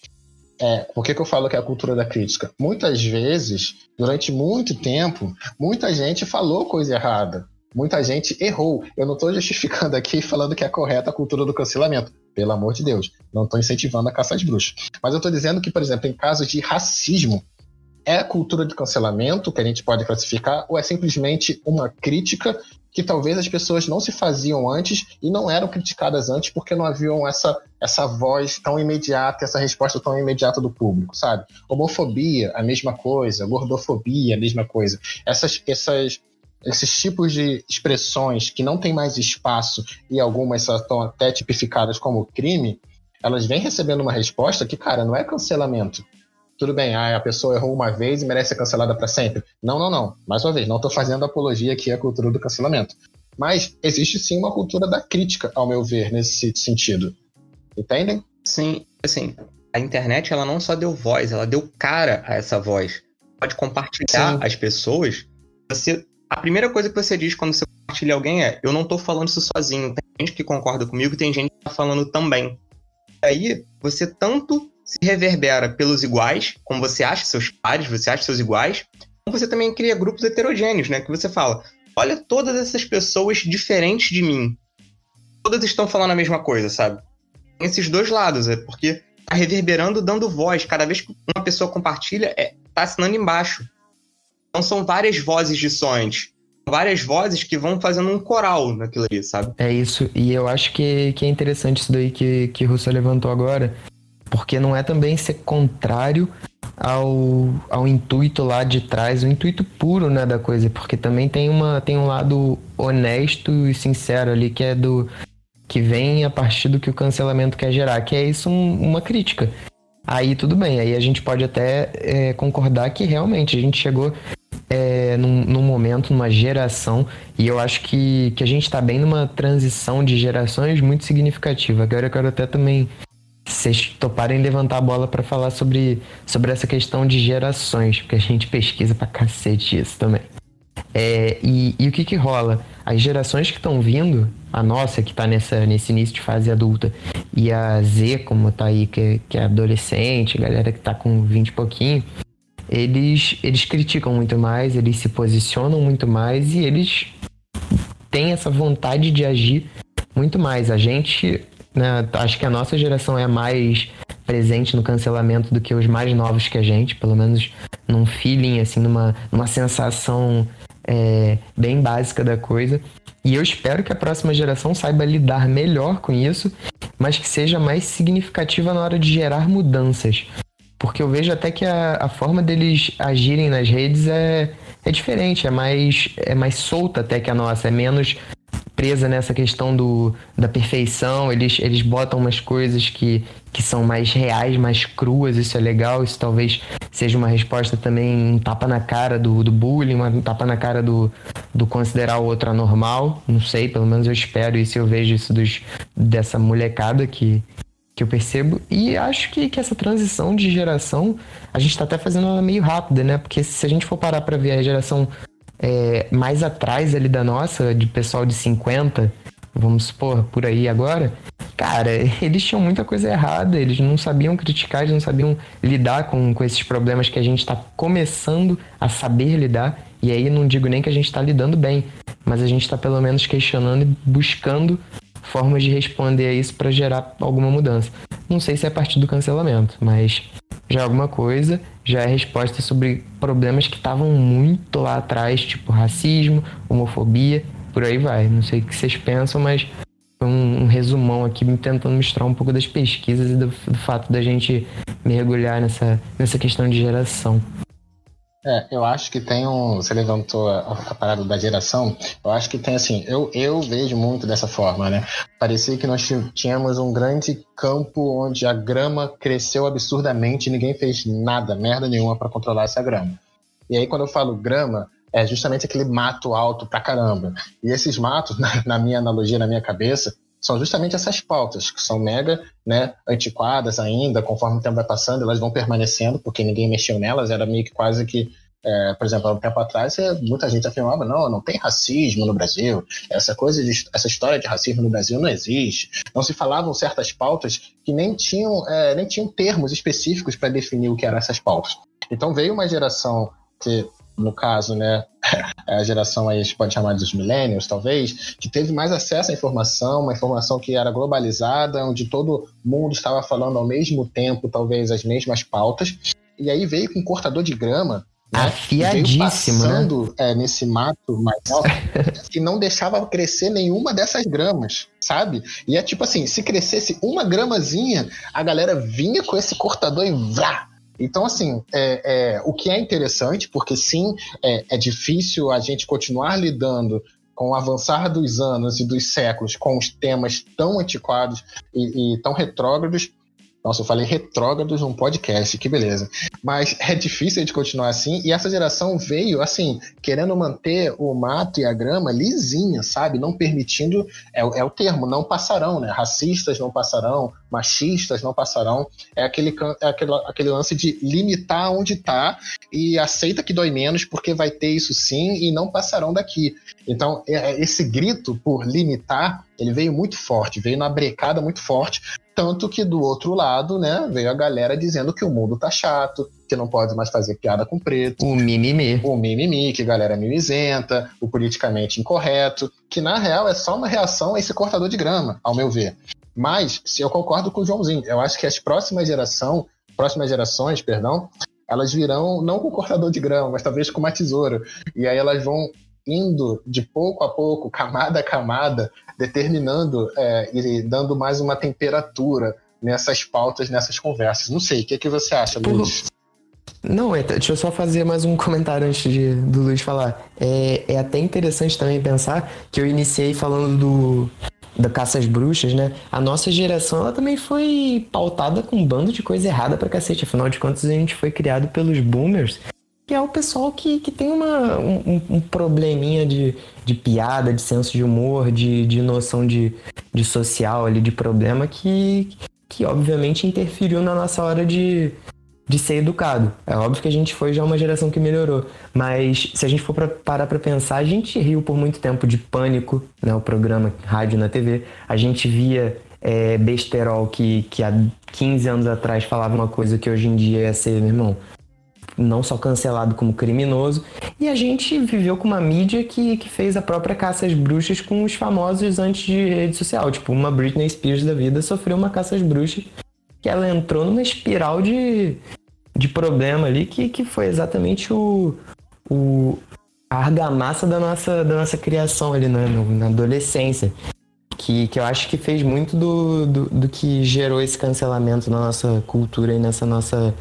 é, por que, que eu falo que é a cultura da crítica? Muitas vezes, durante muito tempo, muita gente falou coisa errada. Muita gente errou. Eu não estou justificando aqui falando que é correta a cultura do cancelamento. Pelo amor de Deus. Não estou incentivando a caça às bruxas. Mas eu estou dizendo que, por exemplo, em casos de racismo, é cultura de cancelamento que a gente pode classificar ou é simplesmente uma crítica que talvez as pessoas não se faziam antes e não eram criticadas antes porque não haviam essa, essa voz tão imediata, essa resposta tão imediata do público, sabe? Homofobia, a mesma coisa, gordofobia, a mesma coisa. Essas, essas, esses tipos de expressões que não têm mais espaço e algumas estão até tipificadas como crime, elas vêm recebendo uma resposta que, cara, não é cancelamento tudo bem, ah, a pessoa errou uma vez e merece ser cancelada para sempre. Não, não, não. Mais uma vez, não estou fazendo apologia aqui à cultura do cancelamento. Mas existe sim uma cultura da crítica, ao meu ver, nesse sentido. Entendem? Sim, assim, a internet ela não só deu voz, ela deu cara a essa voz. Pode compartilhar sim. as pessoas. Você, a primeira coisa que você diz quando você compartilha alguém é: eu não estou falando isso sozinho. Tem gente que concorda comigo, tem gente que está falando também. E aí você tanto se reverbera pelos iguais, como você acha seus pares, você acha seus iguais, como você também cria grupos heterogêneos, né? Que você fala, olha todas essas pessoas diferentes de mim. Todas estão falando a mesma coisa, sabe? Tem esses dois lados, é porque tá reverberando, dando voz. Cada vez que uma pessoa compartilha, é, tá assinando embaixo. Então são várias vozes dissonantes. Várias vozes que vão fazendo um coral naquilo ali, sabe? É isso. E eu acho que, que é interessante isso daí que, que Russo levantou agora porque não é também ser contrário ao, ao intuito lá de trás, o intuito puro né, da coisa, porque também tem, uma, tem um lado honesto e sincero ali que é do que vem a partir do que o cancelamento quer gerar, que é isso um, uma crítica. Aí tudo bem, aí a gente pode até é, concordar que realmente a gente chegou é, num, num, momento, numa geração, e eu acho que, que a gente está bem numa transição de gerações muito significativa. Agora eu quero até também vocês toparem levantar a bola para falar sobre, sobre essa questão de gerações, porque a gente pesquisa pra cacete isso também. É, e, e, o que que rola? As gerações que estão vindo, a nossa que está nessa, nesse início de fase adulta, e a Z, como tá aí, que, que é adolescente, galera que tá com 20 e pouquinho, eles, eles criticam muito mais, eles se posicionam muito mais e eles têm essa vontade de agir muito mais. A gente né? Acho que a nossa geração é mais presente no cancelamento do que os mais novos que a gente, pelo menos num feeling, assim, numa, numa sensação é, bem básica da coisa. E eu espero que a próxima geração saiba lidar melhor com isso, mas que seja mais significativa na hora de gerar mudanças. Porque eu vejo até que a, a forma deles agirem nas redes é, é diferente, é mais, é mais solta até que a nossa, é menos presa nessa questão do, da perfeição, eles, eles botam umas coisas que, que são mais reais, mais cruas, isso é legal, isso talvez seja uma resposta também, um tapa na cara do, do bullying, um tapa na cara do, do considerar o outro anormal, não sei, pelo menos eu espero isso, eu vejo isso dos, dessa molecada que, que eu percebo. E acho que, que essa transição de geração, a gente está até fazendo ela meio rápida, né? Porque se a gente for parar para ver a geração é, mais atrás ali da nossa, de pessoal de 50, vamos supor, por aí agora, cara, eles tinham muita coisa errada, eles não sabiam criticar, eles não sabiam lidar com, com esses problemas que a gente está começando a saber lidar. E aí não digo nem que a gente está lidando bem, mas a gente está pelo menos questionando e buscando formas de responder a isso para gerar alguma mudança. Não sei se é a partir do cancelamento, mas já é alguma coisa, já é resposta sobre problemas que estavam muito lá atrás, tipo racismo, homofobia, por aí vai. Não sei o que vocês pensam, mas um, um resumão aqui tentando mostrar um pouco das pesquisas e do, do fato da gente mergulhar nessa, nessa questão de geração. É, eu acho que tem um. Você levantou a, a, parada da geração. Eu acho que tem assim. Eu, eu vejo muito dessa forma, né? Parecia que nós tínhamos um grande campo onde a grama cresceu absurdamente e ninguém fez nada, merda nenhuma para controlar essa grama. E aí, quando eu falo grama, é justamente aquele mato alto pra caramba. E esses matos, na, na minha analogia, na minha cabeça, são justamente essas pautas, que são mega né, antiquadas ainda, conforme o tempo vai passando, elas vão permanecendo, porque ninguém mexeu nelas, era meio que quase que, é, por exemplo, há um tempo atrás, muita gente afirmava, não, não tem racismo no Brasil, essa coisa, de, essa história de racismo no Brasil não existe, não se falavam certas pautas que nem tinham, é, nem tinham termos específicos para definir o que eram essas pautas. Então veio uma geração que no caso, né, a geração aí a gente pode chamar dos millennials, talvez, que teve mais acesso à informação, uma informação que era globalizada, onde todo mundo estava falando ao mesmo tempo, talvez as mesmas pautas, e aí veio com um cortador de grama, né, Afiadíssimo, veio passando né? é, nesse mato mais alto, que não deixava crescer nenhuma dessas gramas, sabe? E é tipo assim, se crescesse uma gramazinha, a galera vinha com esse cortador e vrá, então, assim, é, é, o que é interessante, porque sim, é, é difícil a gente continuar lidando com o avançar dos anos e dos séculos com os temas tão antiquados e, e tão retrógrados, nossa, eu falei retrógrados num podcast, que beleza. Mas é difícil de continuar assim, e essa geração veio, assim, querendo manter o mato e a grama lisinha, sabe? Não permitindo, é, é o termo, não passarão, né? Racistas não passarão, machistas não passarão. É aquele, é aquele, aquele lance de limitar onde tá e aceita que dói menos, porque vai ter isso sim e não passarão daqui. Então, é, é, esse grito por limitar, ele veio muito forte, veio na brecada muito forte, tanto que do outro lado, né, veio a galera dizendo que o mundo tá chato, que não pode mais fazer piada com preto. O mimimi. O mimimi, que a galera é mimizenta, o politicamente incorreto, que na real é só uma reação a esse cortador de grama, ao meu ver. Mas, se eu concordo com o Joãozinho, eu acho que as próximas geração, próximas gerações, perdão, elas virão não com cortador de grama, mas talvez com uma tesoura. E aí elas vão indo de pouco a pouco, camada a camada, determinando é, e dando mais uma temperatura nessas pautas, nessas conversas. Não sei, o que, é que você acha, Luiz? Não, é, deixa eu só fazer mais um comentário antes de, do Luiz falar. É, é até interessante também pensar que eu iniciei falando do, da caça às bruxas, né? A nossa geração, ela também foi pautada com um bando de coisa errada pra cacete. Afinal de contas, a gente foi criado pelos boomers que é o pessoal que, que tem uma, um, um probleminha de, de piada, de senso de humor, de, de noção de, de social ali, de problema, que, que obviamente interferiu na nossa hora de, de ser educado. É óbvio que a gente foi já uma geração que melhorou, mas se a gente for pra, parar para pensar, a gente riu por muito tempo de Pânico, né, o programa rádio na TV, a gente via é, besterol que, que há 15 anos atrás falava uma coisa que hoje em dia ia ser, meu irmão, não só cancelado como criminoso. E a gente viveu com uma mídia que, que fez a própria caça às bruxas com os famosos antes de rede social. Tipo, uma Britney Spears da vida sofreu uma caça às bruxas que ela entrou numa espiral de, de problema ali que, que foi exatamente o, o, a argamassa da nossa, da nossa criação ali na, na adolescência. Que, que eu acho que fez muito do, do, do que gerou esse cancelamento na nossa cultura e nessa nossa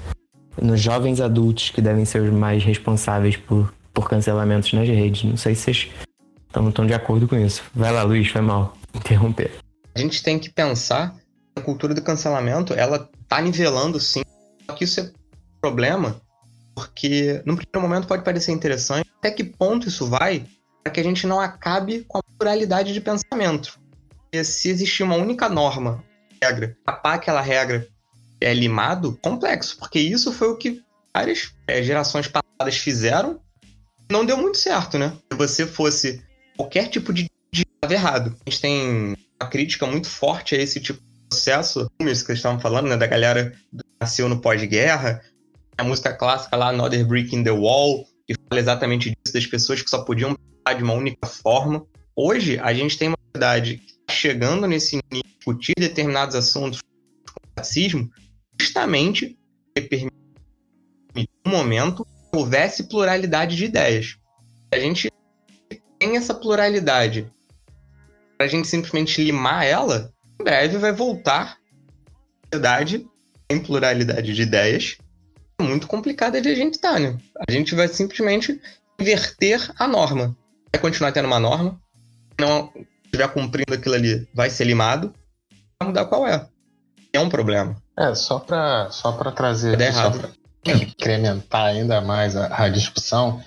nos jovens adultos que devem ser os mais responsáveis por, por cancelamentos nas redes. Não sei se vocês estão de acordo com isso. Vai lá, Luiz, foi mal. Interromper. A gente tem que pensar a cultura do cancelamento, ela tá nivelando sim, só que isso é problema, porque no primeiro momento pode parecer interessante, até que ponto isso vai para que a gente não acabe com a pluralidade de pensamento. Porque se existir uma única norma, regra, tapar aquela regra é limado, complexo, porque isso foi o que várias é, gerações passadas fizeram, não deu muito certo, né? Se você fosse qualquer tipo de estava errado. A gente tem uma crítica muito forte a esse tipo de processo, que vocês estavam falando, né, da galera que nasceu no pós-guerra, a música clássica lá, Another Brick in the Wall, que fala exatamente disso, das pessoas que só podiam pensar de uma única forma. Hoje, a gente tem uma verdade que está chegando nesse nível de discutir determinados assuntos como racismo, justamente permite um momento houvesse pluralidade de ideias. A gente tem essa pluralidade para a gente simplesmente limar ela, em breve vai voltar a verdade em pluralidade de ideias. É muito complicada de a gente estar, tá, né? A gente vai simplesmente inverter a norma. Vai continuar tendo uma norma, não estiver cumprindo aquilo ali, vai ser limado, vai mudar qual é. É um problema. É, só para só pra trazer. Errado. Só pra incrementar ainda mais a, a discussão.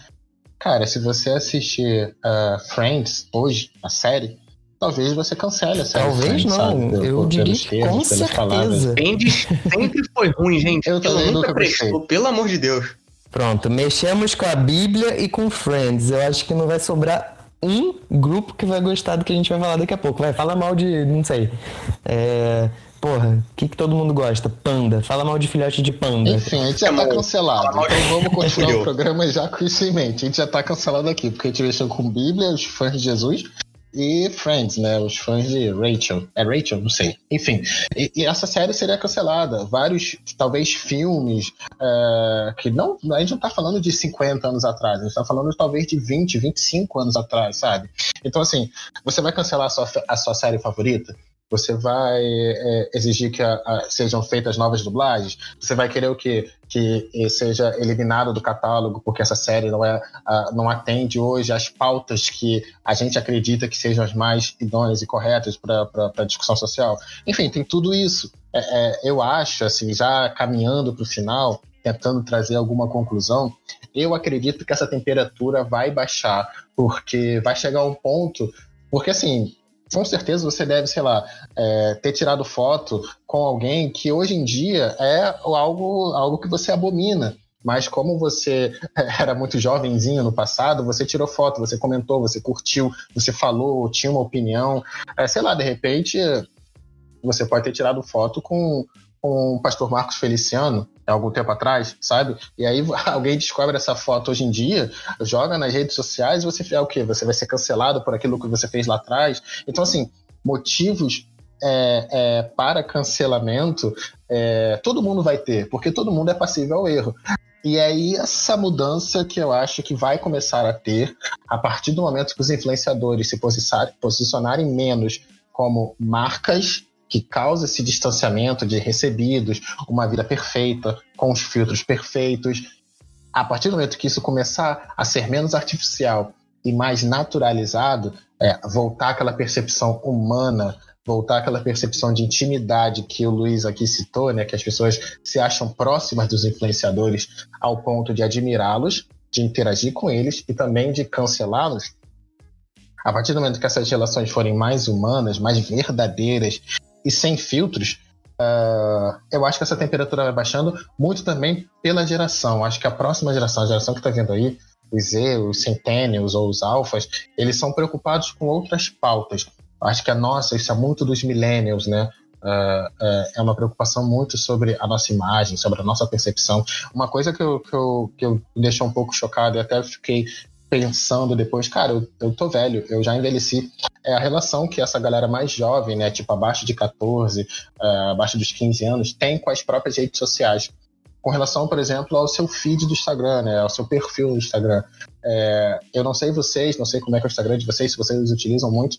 Cara, se você assistir uh, Friends hoje, a série, talvez você cancele a série. Talvez não, sabe? eu diria que termos, com certeza. Mendes sempre foi ruim, gente. Eu também nunca, nunca prestou, pelo amor de Deus. Pronto, mexemos com a Bíblia e com Friends. Eu acho que não vai sobrar um grupo que vai gostar do que a gente vai falar daqui a pouco. Vai, fala mal de, não sei. É, porra, o que, que todo mundo gosta? Panda. Fala mal de filhote de panda. Enfim, a gente já tá cancelado. Então vamos continuar o programa já com isso em mente. A gente já tá cancelado aqui, porque a gente mexeu com Bíblia, os fãs de Jesus e Friends, né? Os fãs de Rachel. É Rachel? Não sei. Enfim. E, e essa série seria cancelada. Vários, talvez, filmes é, que não. A gente não tá falando de 50 anos atrás, a gente tá falando talvez de 20, 25 anos atrás, sabe? Então, assim, você vai cancelar a sua, a sua série favorita? Você vai é, exigir que a, a, sejam feitas novas dublagens? Você vai querer o quê? Que seja eliminado do catálogo porque essa série não, é, a, não atende hoje às pautas que a gente acredita que sejam as mais idôneas e corretas para a discussão social? Enfim, tem tudo isso. É, é, eu acho, assim, já caminhando para o final, tentando trazer alguma conclusão, eu acredito que essa temperatura vai baixar, porque vai chegar um ponto. Porque, assim, com certeza você deve, sei lá, é, ter tirado foto com alguém que hoje em dia é algo, algo que você abomina. Mas como você era muito jovenzinho no passado, você tirou foto, você comentou, você curtiu, você falou, tinha uma opinião. É, sei lá, de repente, você pode ter tirado foto com, com o pastor Marcos Feliciano, algum tempo atrás, sabe? E aí alguém descobre essa foto hoje em dia, joga nas redes sociais e você é o quê? Você vai ser cancelado por aquilo que você fez lá atrás. Então, assim, motivos é, é, para cancelamento é, todo mundo vai ter, porque todo mundo é passível ao erro. E aí, essa mudança que eu acho que vai começar a ter a partir do momento que os influenciadores se posicionarem menos como marcas que causa esse distanciamento de recebidos, uma vida perfeita, com os filtros perfeitos. A partir do momento que isso começar a ser menos artificial e mais naturalizado, é, voltar aquela percepção humana, voltar aquela percepção de intimidade que o Luiz aqui citou, né, que as pessoas se acham próximas dos influenciadores ao ponto de admirá-los, de interagir com eles e também de cancelá-los. A partir do momento que essas relações forem mais humanas, mais verdadeiras e sem filtros, uh, eu acho que essa temperatura vai baixando muito também pela geração. Acho que a próxima geração, a geração que está vindo aí, os Z, os Centennials ou os Alphas, eles são preocupados com outras pautas. Acho que a nossa, isso é muito dos Millennials, né? Uh, uh, é uma preocupação muito sobre a nossa imagem, sobre a nossa percepção. Uma coisa que eu, que eu, que eu deixou um pouco chocado e até fiquei pensando depois, cara, eu, eu tô velho, eu já envelheci. É a relação que essa galera mais jovem, né, tipo abaixo de 14, uh, é, abaixo dos 15 anos, tem com as próprias redes sociais. Com relação, por exemplo, ao seu feed do Instagram, né, ao seu perfil do Instagram. É, eu não sei vocês, não sei como é que é o Instagram de vocês, se vocês utilizam muito,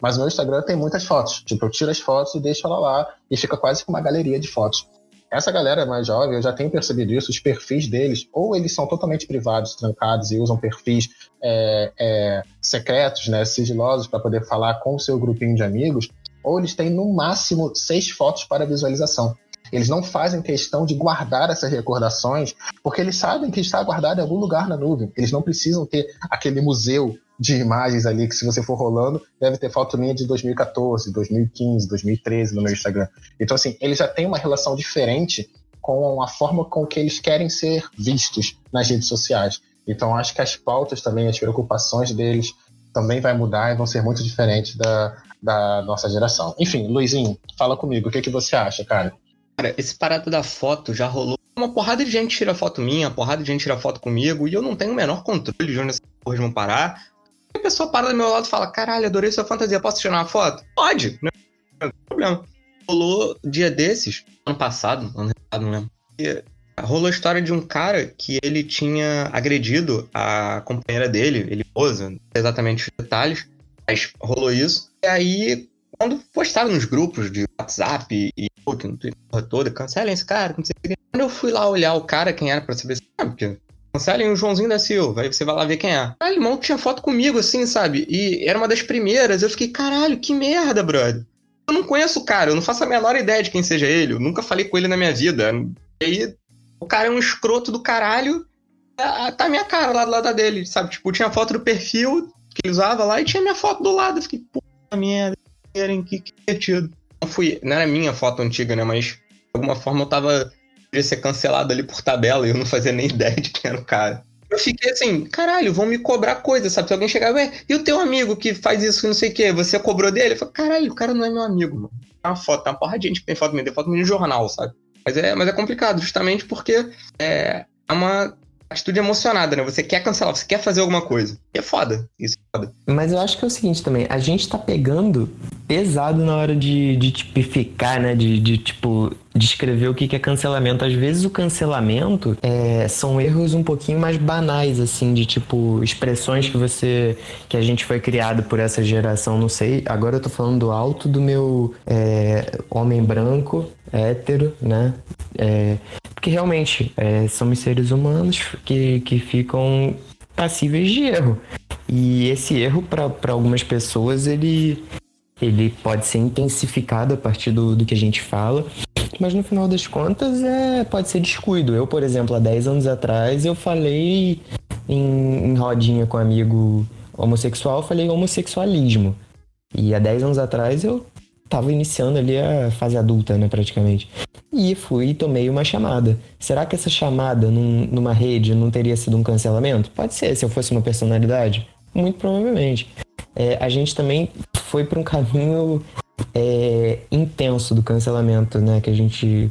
mas o meu Instagram tem muitas fotos. Tipo, eu tiro as fotos e deixo ela lá e fica quase que uma galeria de fotos. Essa galera mais jovem, eu já tenho percebido isso, os perfis deles, ou eles são totalmente privados, trancados e usam perfis é, é, secretos, né, sigilosos, para poder falar com o seu grupinho de amigos, ou eles têm no máximo seis fotos para visualização. Eles não fazem questão de guardar essas recordações, porque eles sabem que está guardado em algum lugar na nuvem. Eles não precisam ter aquele museu de imagens ali que, se você for rolando, deve ter foto minha de 2014, 2015, 2013 no meu Instagram. Então, assim, eles já têm uma relação diferente com a forma com que eles querem ser vistos nas redes sociais. Então, acho que as pautas também, as preocupações deles também vai mudar e vão ser muito diferentes da, da nossa geração. Enfim, Luizinho, fala comigo, o que, que você acha, cara? Cara, esse parado da foto já rolou. Uma porrada de gente tira foto minha, uma porrada de gente tira foto comigo, e eu não tenho o menor controle de onde essas porras vão parar. Pessoa para do meu lado e fala: caralho, adorei sua fantasia, posso tirar uma foto? Pode, não tem problema. Rolou dia desses, ano passado, ano passado, não lembro. E rolou a história de um cara que ele tinha agredido a companheira dele, ele usa exatamente os detalhes, mas rolou isso. E aí, quando postaram nos grupos de WhatsApp e Twitter toda, cancelem esse cara, não sei o que. Quando eu fui lá olhar o cara, quem era pra saber. Ah, porque cancelem o Joãozinho da Silva, aí você vai lá ver quem é. Ah, irmão tinha foto comigo, assim, sabe? E era uma das primeiras. Eu fiquei, caralho, que merda, brother. Eu não conheço o cara, eu não faço a menor ideia de quem seja ele. Eu nunca falei com ele na minha vida. E aí, o cara é um escroto do caralho. Tá a minha cara lá do lado dele, sabe? Tipo, tinha foto do perfil que ele usava lá e tinha minha foto do lado. Eu fiquei, puta merda, que divertido. Não fui, não era minha foto antiga, né? Mas de alguma forma eu tava podia ser cancelado ali por tabela e eu não fazia nem ideia de quem era o cara. Eu fiquei assim, caralho, vão me cobrar coisa, sabe? Se alguém chegar, ué, e o teu amigo que faz isso, não sei o quê, você cobrou dele? Eu falei, caralho, o cara não é meu amigo, mano. Tem uma foto, tem uma porra de gente que tem foto tem foto no jornal, sabe? Mas é, mas é complicado, justamente porque é, é uma atitude emocionada, né? Você quer cancelar, você quer fazer alguma coisa. E é foda. Isso é foda. Mas eu acho que é o seguinte também, a gente tá pegando pesado na hora de, de tipificar, né? De, de tipo, descrever o que é cancelamento. Às vezes o cancelamento é, são erros um pouquinho mais banais, assim, de tipo, expressões que você. que a gente foi criado por essa geração, não sei. Agora eu tô falando do alto do meu é, homem branco, hétero, né? É, porque realmente é, somos seres humanos que, que ficam passíveis de erro. E esse erro, para algumas pessoas, ele, ele pode ser intensificado a partir do, do que a gente fala. Mas no final das contas, é, pode ser descuido. Eu, por exemplo, há 10 anos atrás, eu falei em, em rodinha com um amigo homossexual, falei homossexualismo. E há 10 anos atrás eu tava iniciando ali a fase adulta, né, praticamente. E fui e tomei uma chamada. Será que essa chamada num, numa rede não teria sido um cancelamento? Pode ser, se eu fosse uma personalidade. Muito provavelmente. É, a gente também foi para um caminho é, intenso do cancelamento, né? Que a gente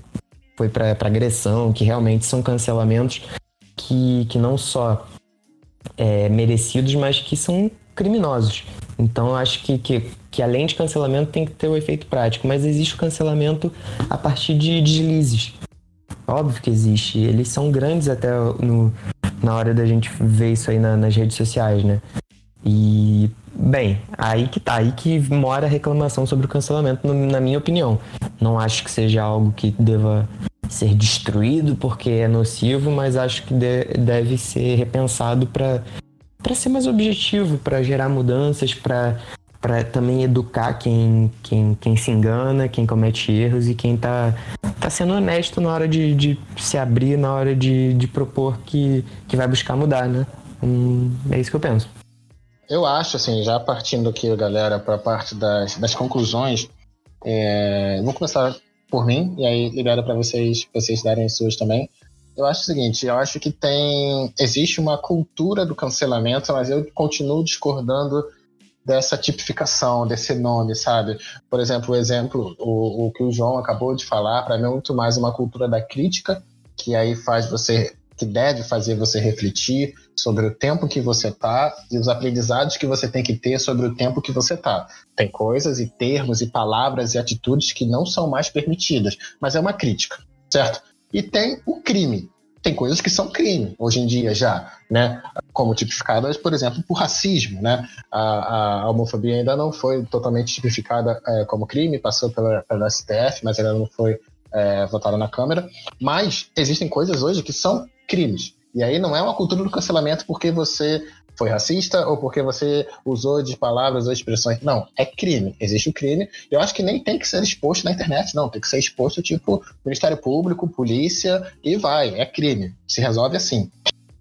foi para agressão, que realmente são cancelamentos que, que não só é, merecidos, mas que são criminosos. Então acho que, que, que, além de cancelamento tem que ter o efeito prático, mas existe o cancelamento a partir de deslizes. Óbvio que existe. Eles são grandes até no, na hora da gente ver isso aí na, nas redes sociais, né? E, bem, aí que tá, aí que mora a reclamação sobre o cancelamento, no, na minha opinião. Não acho que seja algo que deva ser destruído porque é nocivo, mas acho que de, deve ser repensado para para ser mais objetivo, para gerar mudanças, para para também educar quem, quem, quem se engana, quem comete erros e quem tá, tá sendo honesto na hora de, de se abrir, na hora de, de propor que, que vai buscar mudar, né? Hum, é isso que eu penso. Eu acho, assim, já partindo aqui, galera, para a parte das, das conclusões, é, vou começar por mim e aí ligado para vocês, vocês darem as suas também. Eu acho o seguinte, eu acho que tem. Existe uma cultura do cancelamento, mas eu continuo discordando dessa tipificação, desse nome, sabe? Por exemplo, o exemplo, o, o que o João acabou de falar, para mim é muito mais uma cultura da crítica, que aí faz você, que deve fazer você refletir sobre o tempo que você tá e os aprendizados que você tem que ter sobre o tempo que você tá. Tem coisas e termos e palavras e atitudes que não são mais permitidas, mas é uma crítica, certo? E tem o crime. Tem coisas que são crime hoje em dia já, né? Como tipificadas, por exemplo, por racismo, né? A, a homofobia ainda não foi totalmente tipificada é, como crime, passou pela, pela STF, mas ela não foi é, votada na Câmara, mas existem coisas hoje que são crimes. E aí não é uma cultura do cancelamento porque você foi racista ou porque você usou de palavras ou expressões. Não, é crime. Existe o crime. Eu acho que nem tem que ser exposto na internet, não. Tem que ser exposto, tipo, Ministério Público, polícia e vai. É crime. Se resolve assim.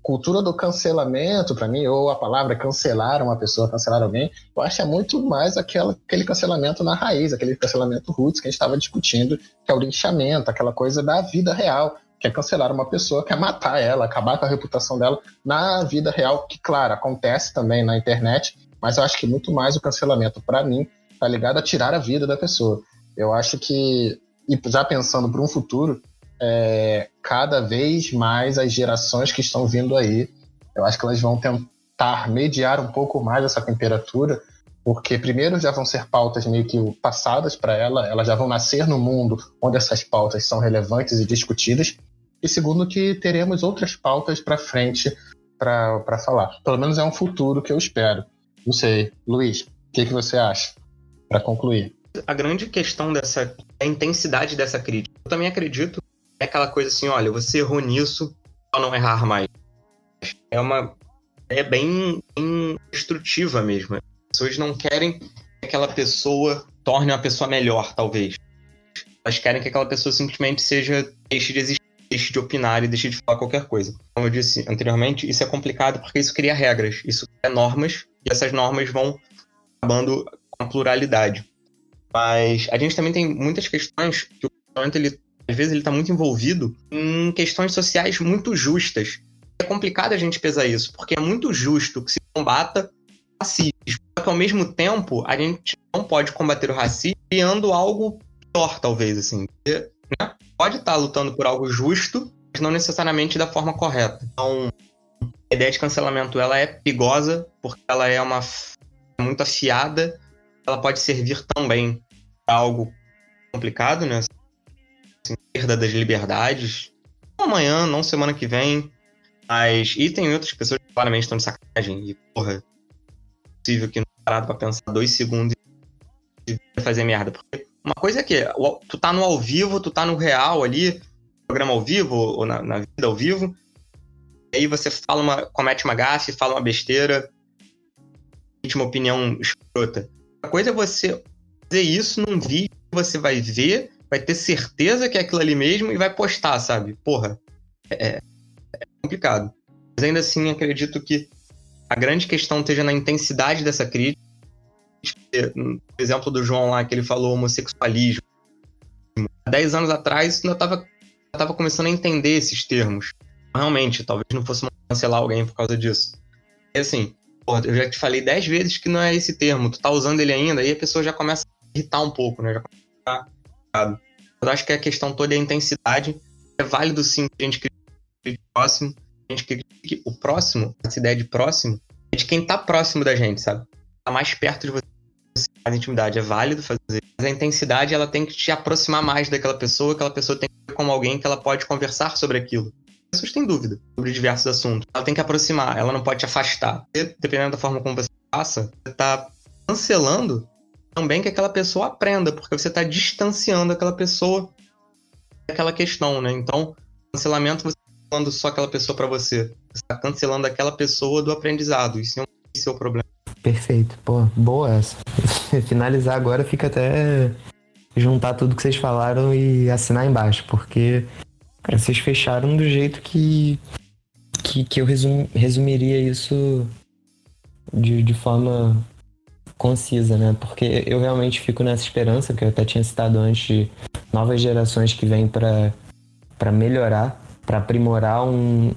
Cultura do cancelamento, para mim, ou a palavra cancelar uma pessoa, cancelar alguém, eu acho que é muito mais aquela, aquele cancelamento na raiz, aquele cancelamento roots que a gente estava discutindo, que é o linchamento, aquela coisa da vida real quer cancelar uma pessoa, quer matar ela, acabar com a reputação dela na vida real, que, claro, acontece também na internet, mas eu acho que muito mais o cancelamento, para mim, tá ligado a tirar a vida da pessoa. Eu acho que, e já pensando para um futuro, é, cada vez mais as gerações que estão vindo aí, eu acho que elas vão tentar mediar um pouco mais essa temperatura, porque primeiro já vão ser pautas meio que passadas para ela, elas já vão nascer no mundo onde essas pautas são relevantes e discutidas, e segundo que teremos outras pautas para frente para falar. Pelo menos é um futuro que eu espero. Não sei, Luiz, o que, que você acha para concluir? A grande questão dessa a intensidade dessa crítica. Eu também acredito é aquela coisa assim, olha, você errou nisso, ao não errar mais. É uma é bem, bem destrutiva mesmo. As pessoas não querem que aquela pessoa torne uma pessoa melhor, talvez. Elas querem que aquela pessoa simplesmente seja deixe de existir de opinar e deixe de falar qualquer coisa. Como eu disse anteriormente, isso é complicado porque isso cria regras, isso cria normas, e essas normas vão acabando com a pluralidade. Mas a gente também tem muitas questões que o parlamento, ele, às vezes, ele está muito envolvido em questões sociais muito justas. É complicado a gente pesar isso, porque é muito justo que se combata o racismo. Só que, ao mesmo tempo, a gente não pode combater o racismo criando algo pior, talvez, assim. Né? Pode estar lutando por algo justo, mas não necessariamente da forma correta. Então, a ideia de cancelamento ela é perigosa porque ela é uma muito afiada, ela pode servir também para algo complicado, né? Assim, perda das liberdades. Não amanhã, não semana que vem. Mas. E tem outras pessoas que claramente estão de sacanagem. E, porra, é possível que não parado pra pensar dois segundos e fazer merda. Porque uma coisa é que tu tá no ao vivo, tu tá no real ali, programa ao vivo, ou na, na vida ao vivo, e aí você fala uma, comete uma gafe, fala uma besteira, uma opinião escrota. A coisa é você fazer isso num vídeo que você vai ver, vai ter certeza que é aquilo ali mesmo e vai postar, sabe? Porra, é, é complicado. Mas ainda assim, acredito que a grande questão esteja na intensidade dessa crítica exemplo do João lá, que ele falou homossexualismo. Há 10 anos atrás, eu estava tava começando a entender esses termos. Realmente, talvez não fosse cancelar alguém por causa disso. E assim, pô, eu já te falei 10 vezes que não é esse termo, tu tá usando ele ainda, aí a pessoa já começa a irritar um pouco, né? Já começa a Eu acho que a questão toda é a intensidade. É válido sim que a gente critique o próximo, a gente critique o próximo, essa ideia de próximo, é de quem tá próximo da gente, sabe? Tá mais perto de você mais intimidade. É válido fazer. Mas a intensidade ela tem que te aproximar mais daquela pessoa, aquela pessoa tem que ver como alguém que ela pode conversar sobre aquilo. As pessoas têm dúvida sobre diversos assuntos. Ela tem que aproximar, ela não pode te afastar. E, dependendo da forma como você passa, você está cancelando também que aquela pessoa aprenda, porque você está distanciando aquela pessoa daquela questão, né? Então, cancelamento você está falando só aquela pessoa para você. Você está cancelando aquela pessoa do aprendizado. Isso é um seu problema. Perfeito. Pô, boa essa. Finalizar agora fica até juntar tudo que vocês falaram e assinar embaixo, porque cara, vocês fecharam do jeito que, que, que eu resum, resumiria isso de, de forma concisa, né? Porque eu realmente fico nessa esperança, que eu até tinha citado antes, de novas gerações que vêm para melhorar, para aprimorar um,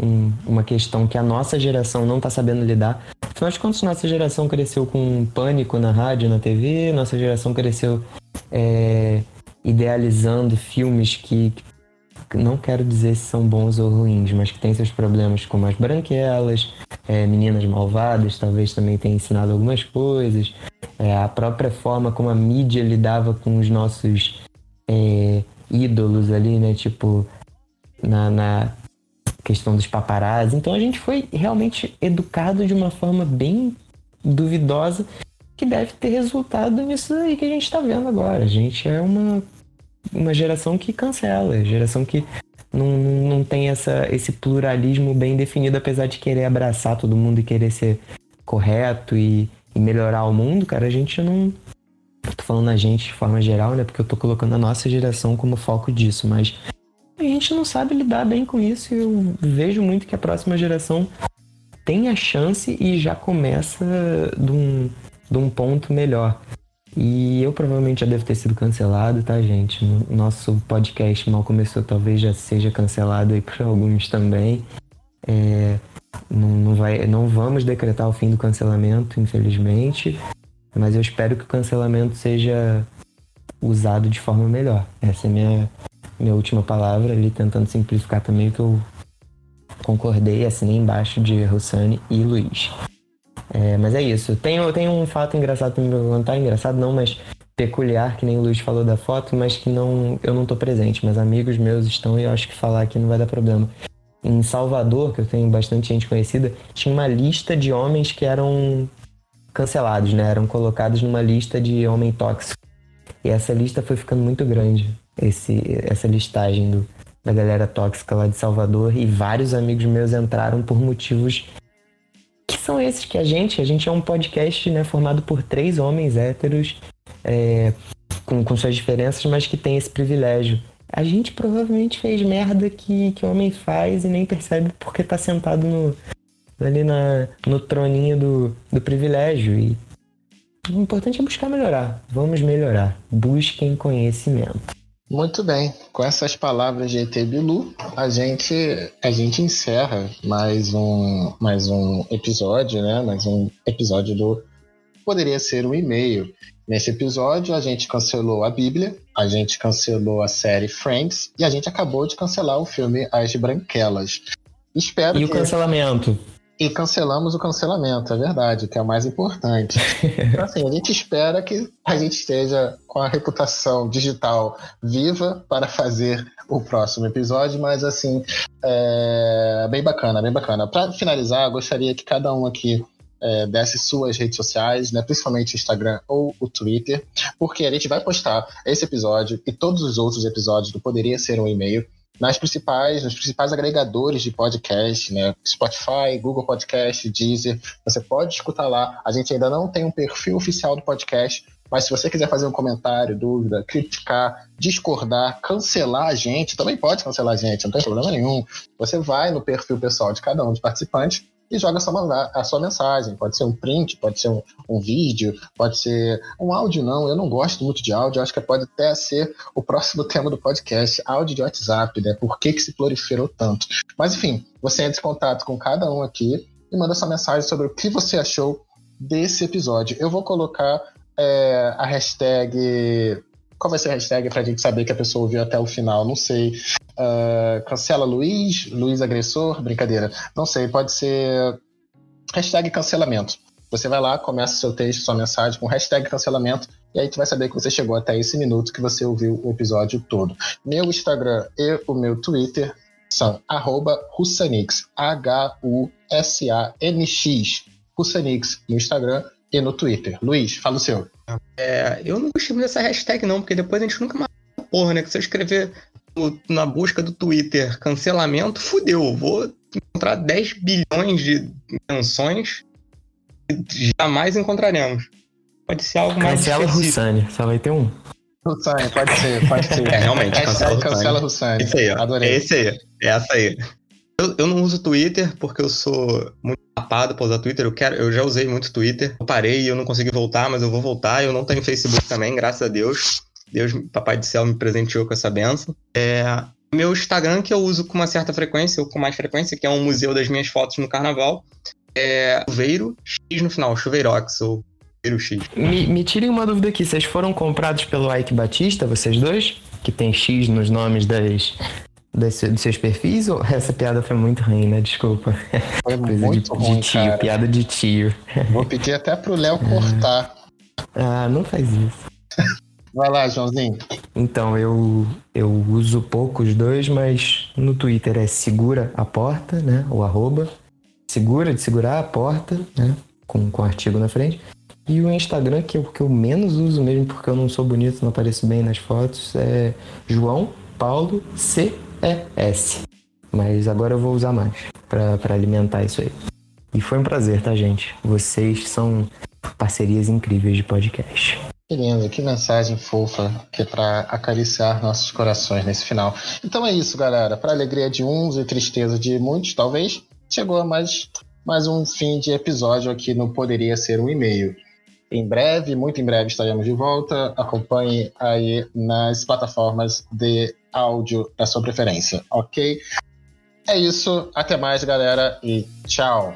um, uma questão que a nossa geração não está sabendo lidar. Afinal de contas, nossa geração cresceu com pânico na rádio, na TV, nossa geração cresceu é, idealizando filmes que, que, não quero dizer se são bons ou ruins, mas que têm seus problemas, como as branquelas, é, meninas malvadas, talvez também tenha ensinado algumas coisas, é, a própria forma como a mídia lidava com os nossos é, ídolos ali, né? Tipo, na, na questão dos paparazzi. Então a gente foi realmente educado de uma forma bem duvidosa que deve ter resultado nisso aí que a gente está vendo agora. A gente é uma uma geração que cancela, geração que não, não tem essa, esse pluralismo bem definido, apesar de querer abraçar todo mundo e querer ser correto e, e melhorar o mundo, cara, a gente não. Tô falando a gente de forma geral, né? Porque eu tô colocando a nossa geração como foco disso, mas a gente não sabe lidar bem com isso eu vejo muito que a próxima geração tem a chance e já começa de um, de um ponto melhor. E eu provavelmente já devo ter sido cancelado, tá, gente? Nosso podcast mal começou, talvez já seja cancelado aí por alguns também. É, não, não, vai, não vamos decretar o fim do cancelamento, infelizmente, mas eu espero que o cancelamento seja usado de forma melhor. Essa é a minha, minha última palavra ali, tentando simplificar também o que eu concordei, assinei embaixo de Rossani e Luiz. É, mas é isso. Tem, tem um fato engraçado pra me contar, engraçado não, mas peculiar, que nem o Luiz falou da foto, mas que não eu não tô presente. Mas amigos meus estão e eu acho que falar aqui não vai dar problema. Em Salvador, que eu tenho bastante gente conhecida, tinha uma lista de homens que eram cancelados, né? Eram colocados numa lista de homem tóxico. E essa lista foi ficando muito grande, esse, essa listagem do, da galera tóxica lá de Salvador. E vários amigos meus entraram por motivos que são esses que a gente, a gente é um podcast né, formado por três homens héteros, é, com, com suas diferenças, mas que tem esse privilégio. A gente provavelmente fez merda que, que homem faz e nem percebe porque tá sentado no, ali na, no troninho do, do privilégio. E o importante é buscar melhorar. Vamos melhorar. Busquem conhecimento. Muito bem, com essas palavras de ET Bilu, a gente, a gente encerra mais um, mais um episódio, né? Mais um episódio do Poderia Ser um E-mail. Nesse episódio, a gente cancelou a Bíblia, a gente cancelou a série Friends e a gente acabou de cancelar o filme As Branquelas. Espero e que... o cancelamento? E cancelamos o cancelamento, é verdade, que é o mais importante. Então, assim, a gente espera que a gente esteja com a reputação digital viva para fazer o próximo episódio, mas, assim, é bem bacana, bem bacana. Para finalizar, gostaria que cada um aqui é, desse suas redes sociais, né, principalmente o Instagram ou o Twitter, porque a gente vai postar esse episódio e todos os outros episódios do Poderia Ser um E-mail nas principais, nos principais agregadores de podcast, né? Spotify, Google Podcast, Deezer. Você pode escutar lá. A gente ainda não tem um perfil oficial do podcast, mas se você quiser fazer um comentário, dúvida, criticar, discordar, cancelar a gente, também pode cancelar a gente, não tem problema nenhum. Você vai no perfil pessoal de cada um dos participantes e joga sua, a sua mensagem. Pode ser um print, pode ser um, um, vídeo, pode ser um áudio, não. Eu não gosto muito de áudio, acho que pode até ser o próximo tema do podcast, áudio de WhatsApp, né? Por que, que se proliferou tanto? Mas enfim, você entra em contato com cada um aqui e manda sua mensagem sobre o que você achou desse episódio. Eu vou colocar é, a hashtag qual vai ser a hashtag pra gente saber que a pessoa ouviu até o final? Não sei. Uh, cancela Luiz, Luiz agressor, brincadeira. Não sei, pode ser hashtag cancelamento. Você vai lá, começa seu texto, sua mensagem com hashtag cancelamento, e aí tu vai saber que você chegou até esse minuto que você ouviu o episódio todo. Meu Instagram e o meu Twitter são arroba Russanix, H-U-S-A-N-X, Russanix no Instagram e no Twitter. Luiz, fala o seu. É, eu não gostei muito dessa hashtag, não, porque depois a gente nunca mais. Porra, né? Que se eu escrever na busca do Twitter cancelamento, fudeu. Vou encontrar 10 bilhões de menções que jamais encontraremos. Pode ser algo mais. Cancela Russani, só vai ter um. Russani, pode ser, pode ser. É, realmente, cancela, cancela Russani. Esse aí, ó. Adorei. É esse aí, é essa aí. Eu, eu não uso Twitter porque eu sou muito tapado pra usar Twitter. Eu, quero, eu já usei muito Twitter. Eu parei e eu não consegui voltar, mas eu vou voltar. Eu não tenho Facebook também, graças a Deus. Deus, Papai do Céu, me presenteou com essa benção. É, meu Instagram, que eu uso com uma certa frequência, ou com mais frequência, que é um museu das minhas fotos no carnaval, é Chuveiro X no final, Chuveirox, ou Chuveiro X. Me, me tirem uma dúvida aqui, vocês foram comprados pelo Ike Batista, vocês dois? Que tem X nos nomes das, dos, dos seus perfis? Ou essa piada foi muito ruim, né? Desculpa. Foi Coisa muito de, ruim, de tio, cara. piada de tio. Vou pedir até pro Léo cortar. Ah, não faz isso. Vai lá, Joãozinho. Então, eu, eu uso pouco os dois, mas no Twitter é segura a porta, né? O arroba. Segura de segurar a porta, né? Com, com artigo na frente. E o Instagram, que eu, que eu menos uso mesmo, porque eu não sou bonito, não apareço bem nas fotos, é João Paulo C-E-S. Mas agora eu vou usar mais para alimentar isso aí. E foi um prazer, tá, gente? Vocês são parcerias incríveis de podcast. Que lindo, que mensagem fofa que é para acariciar nossos corações nesse final. Então é isso, galera. Para alegria de uns e tristeza de muitos, talvez, chegou a mais, mais um fim de episódio aqui no Poderia Ser um E-mail. Em breve, muito em breve, estaremos de volta. Acompanhe aí nas plataformas de áudio da sua preferência, ok? É isso. Até mais, galera, e tchau.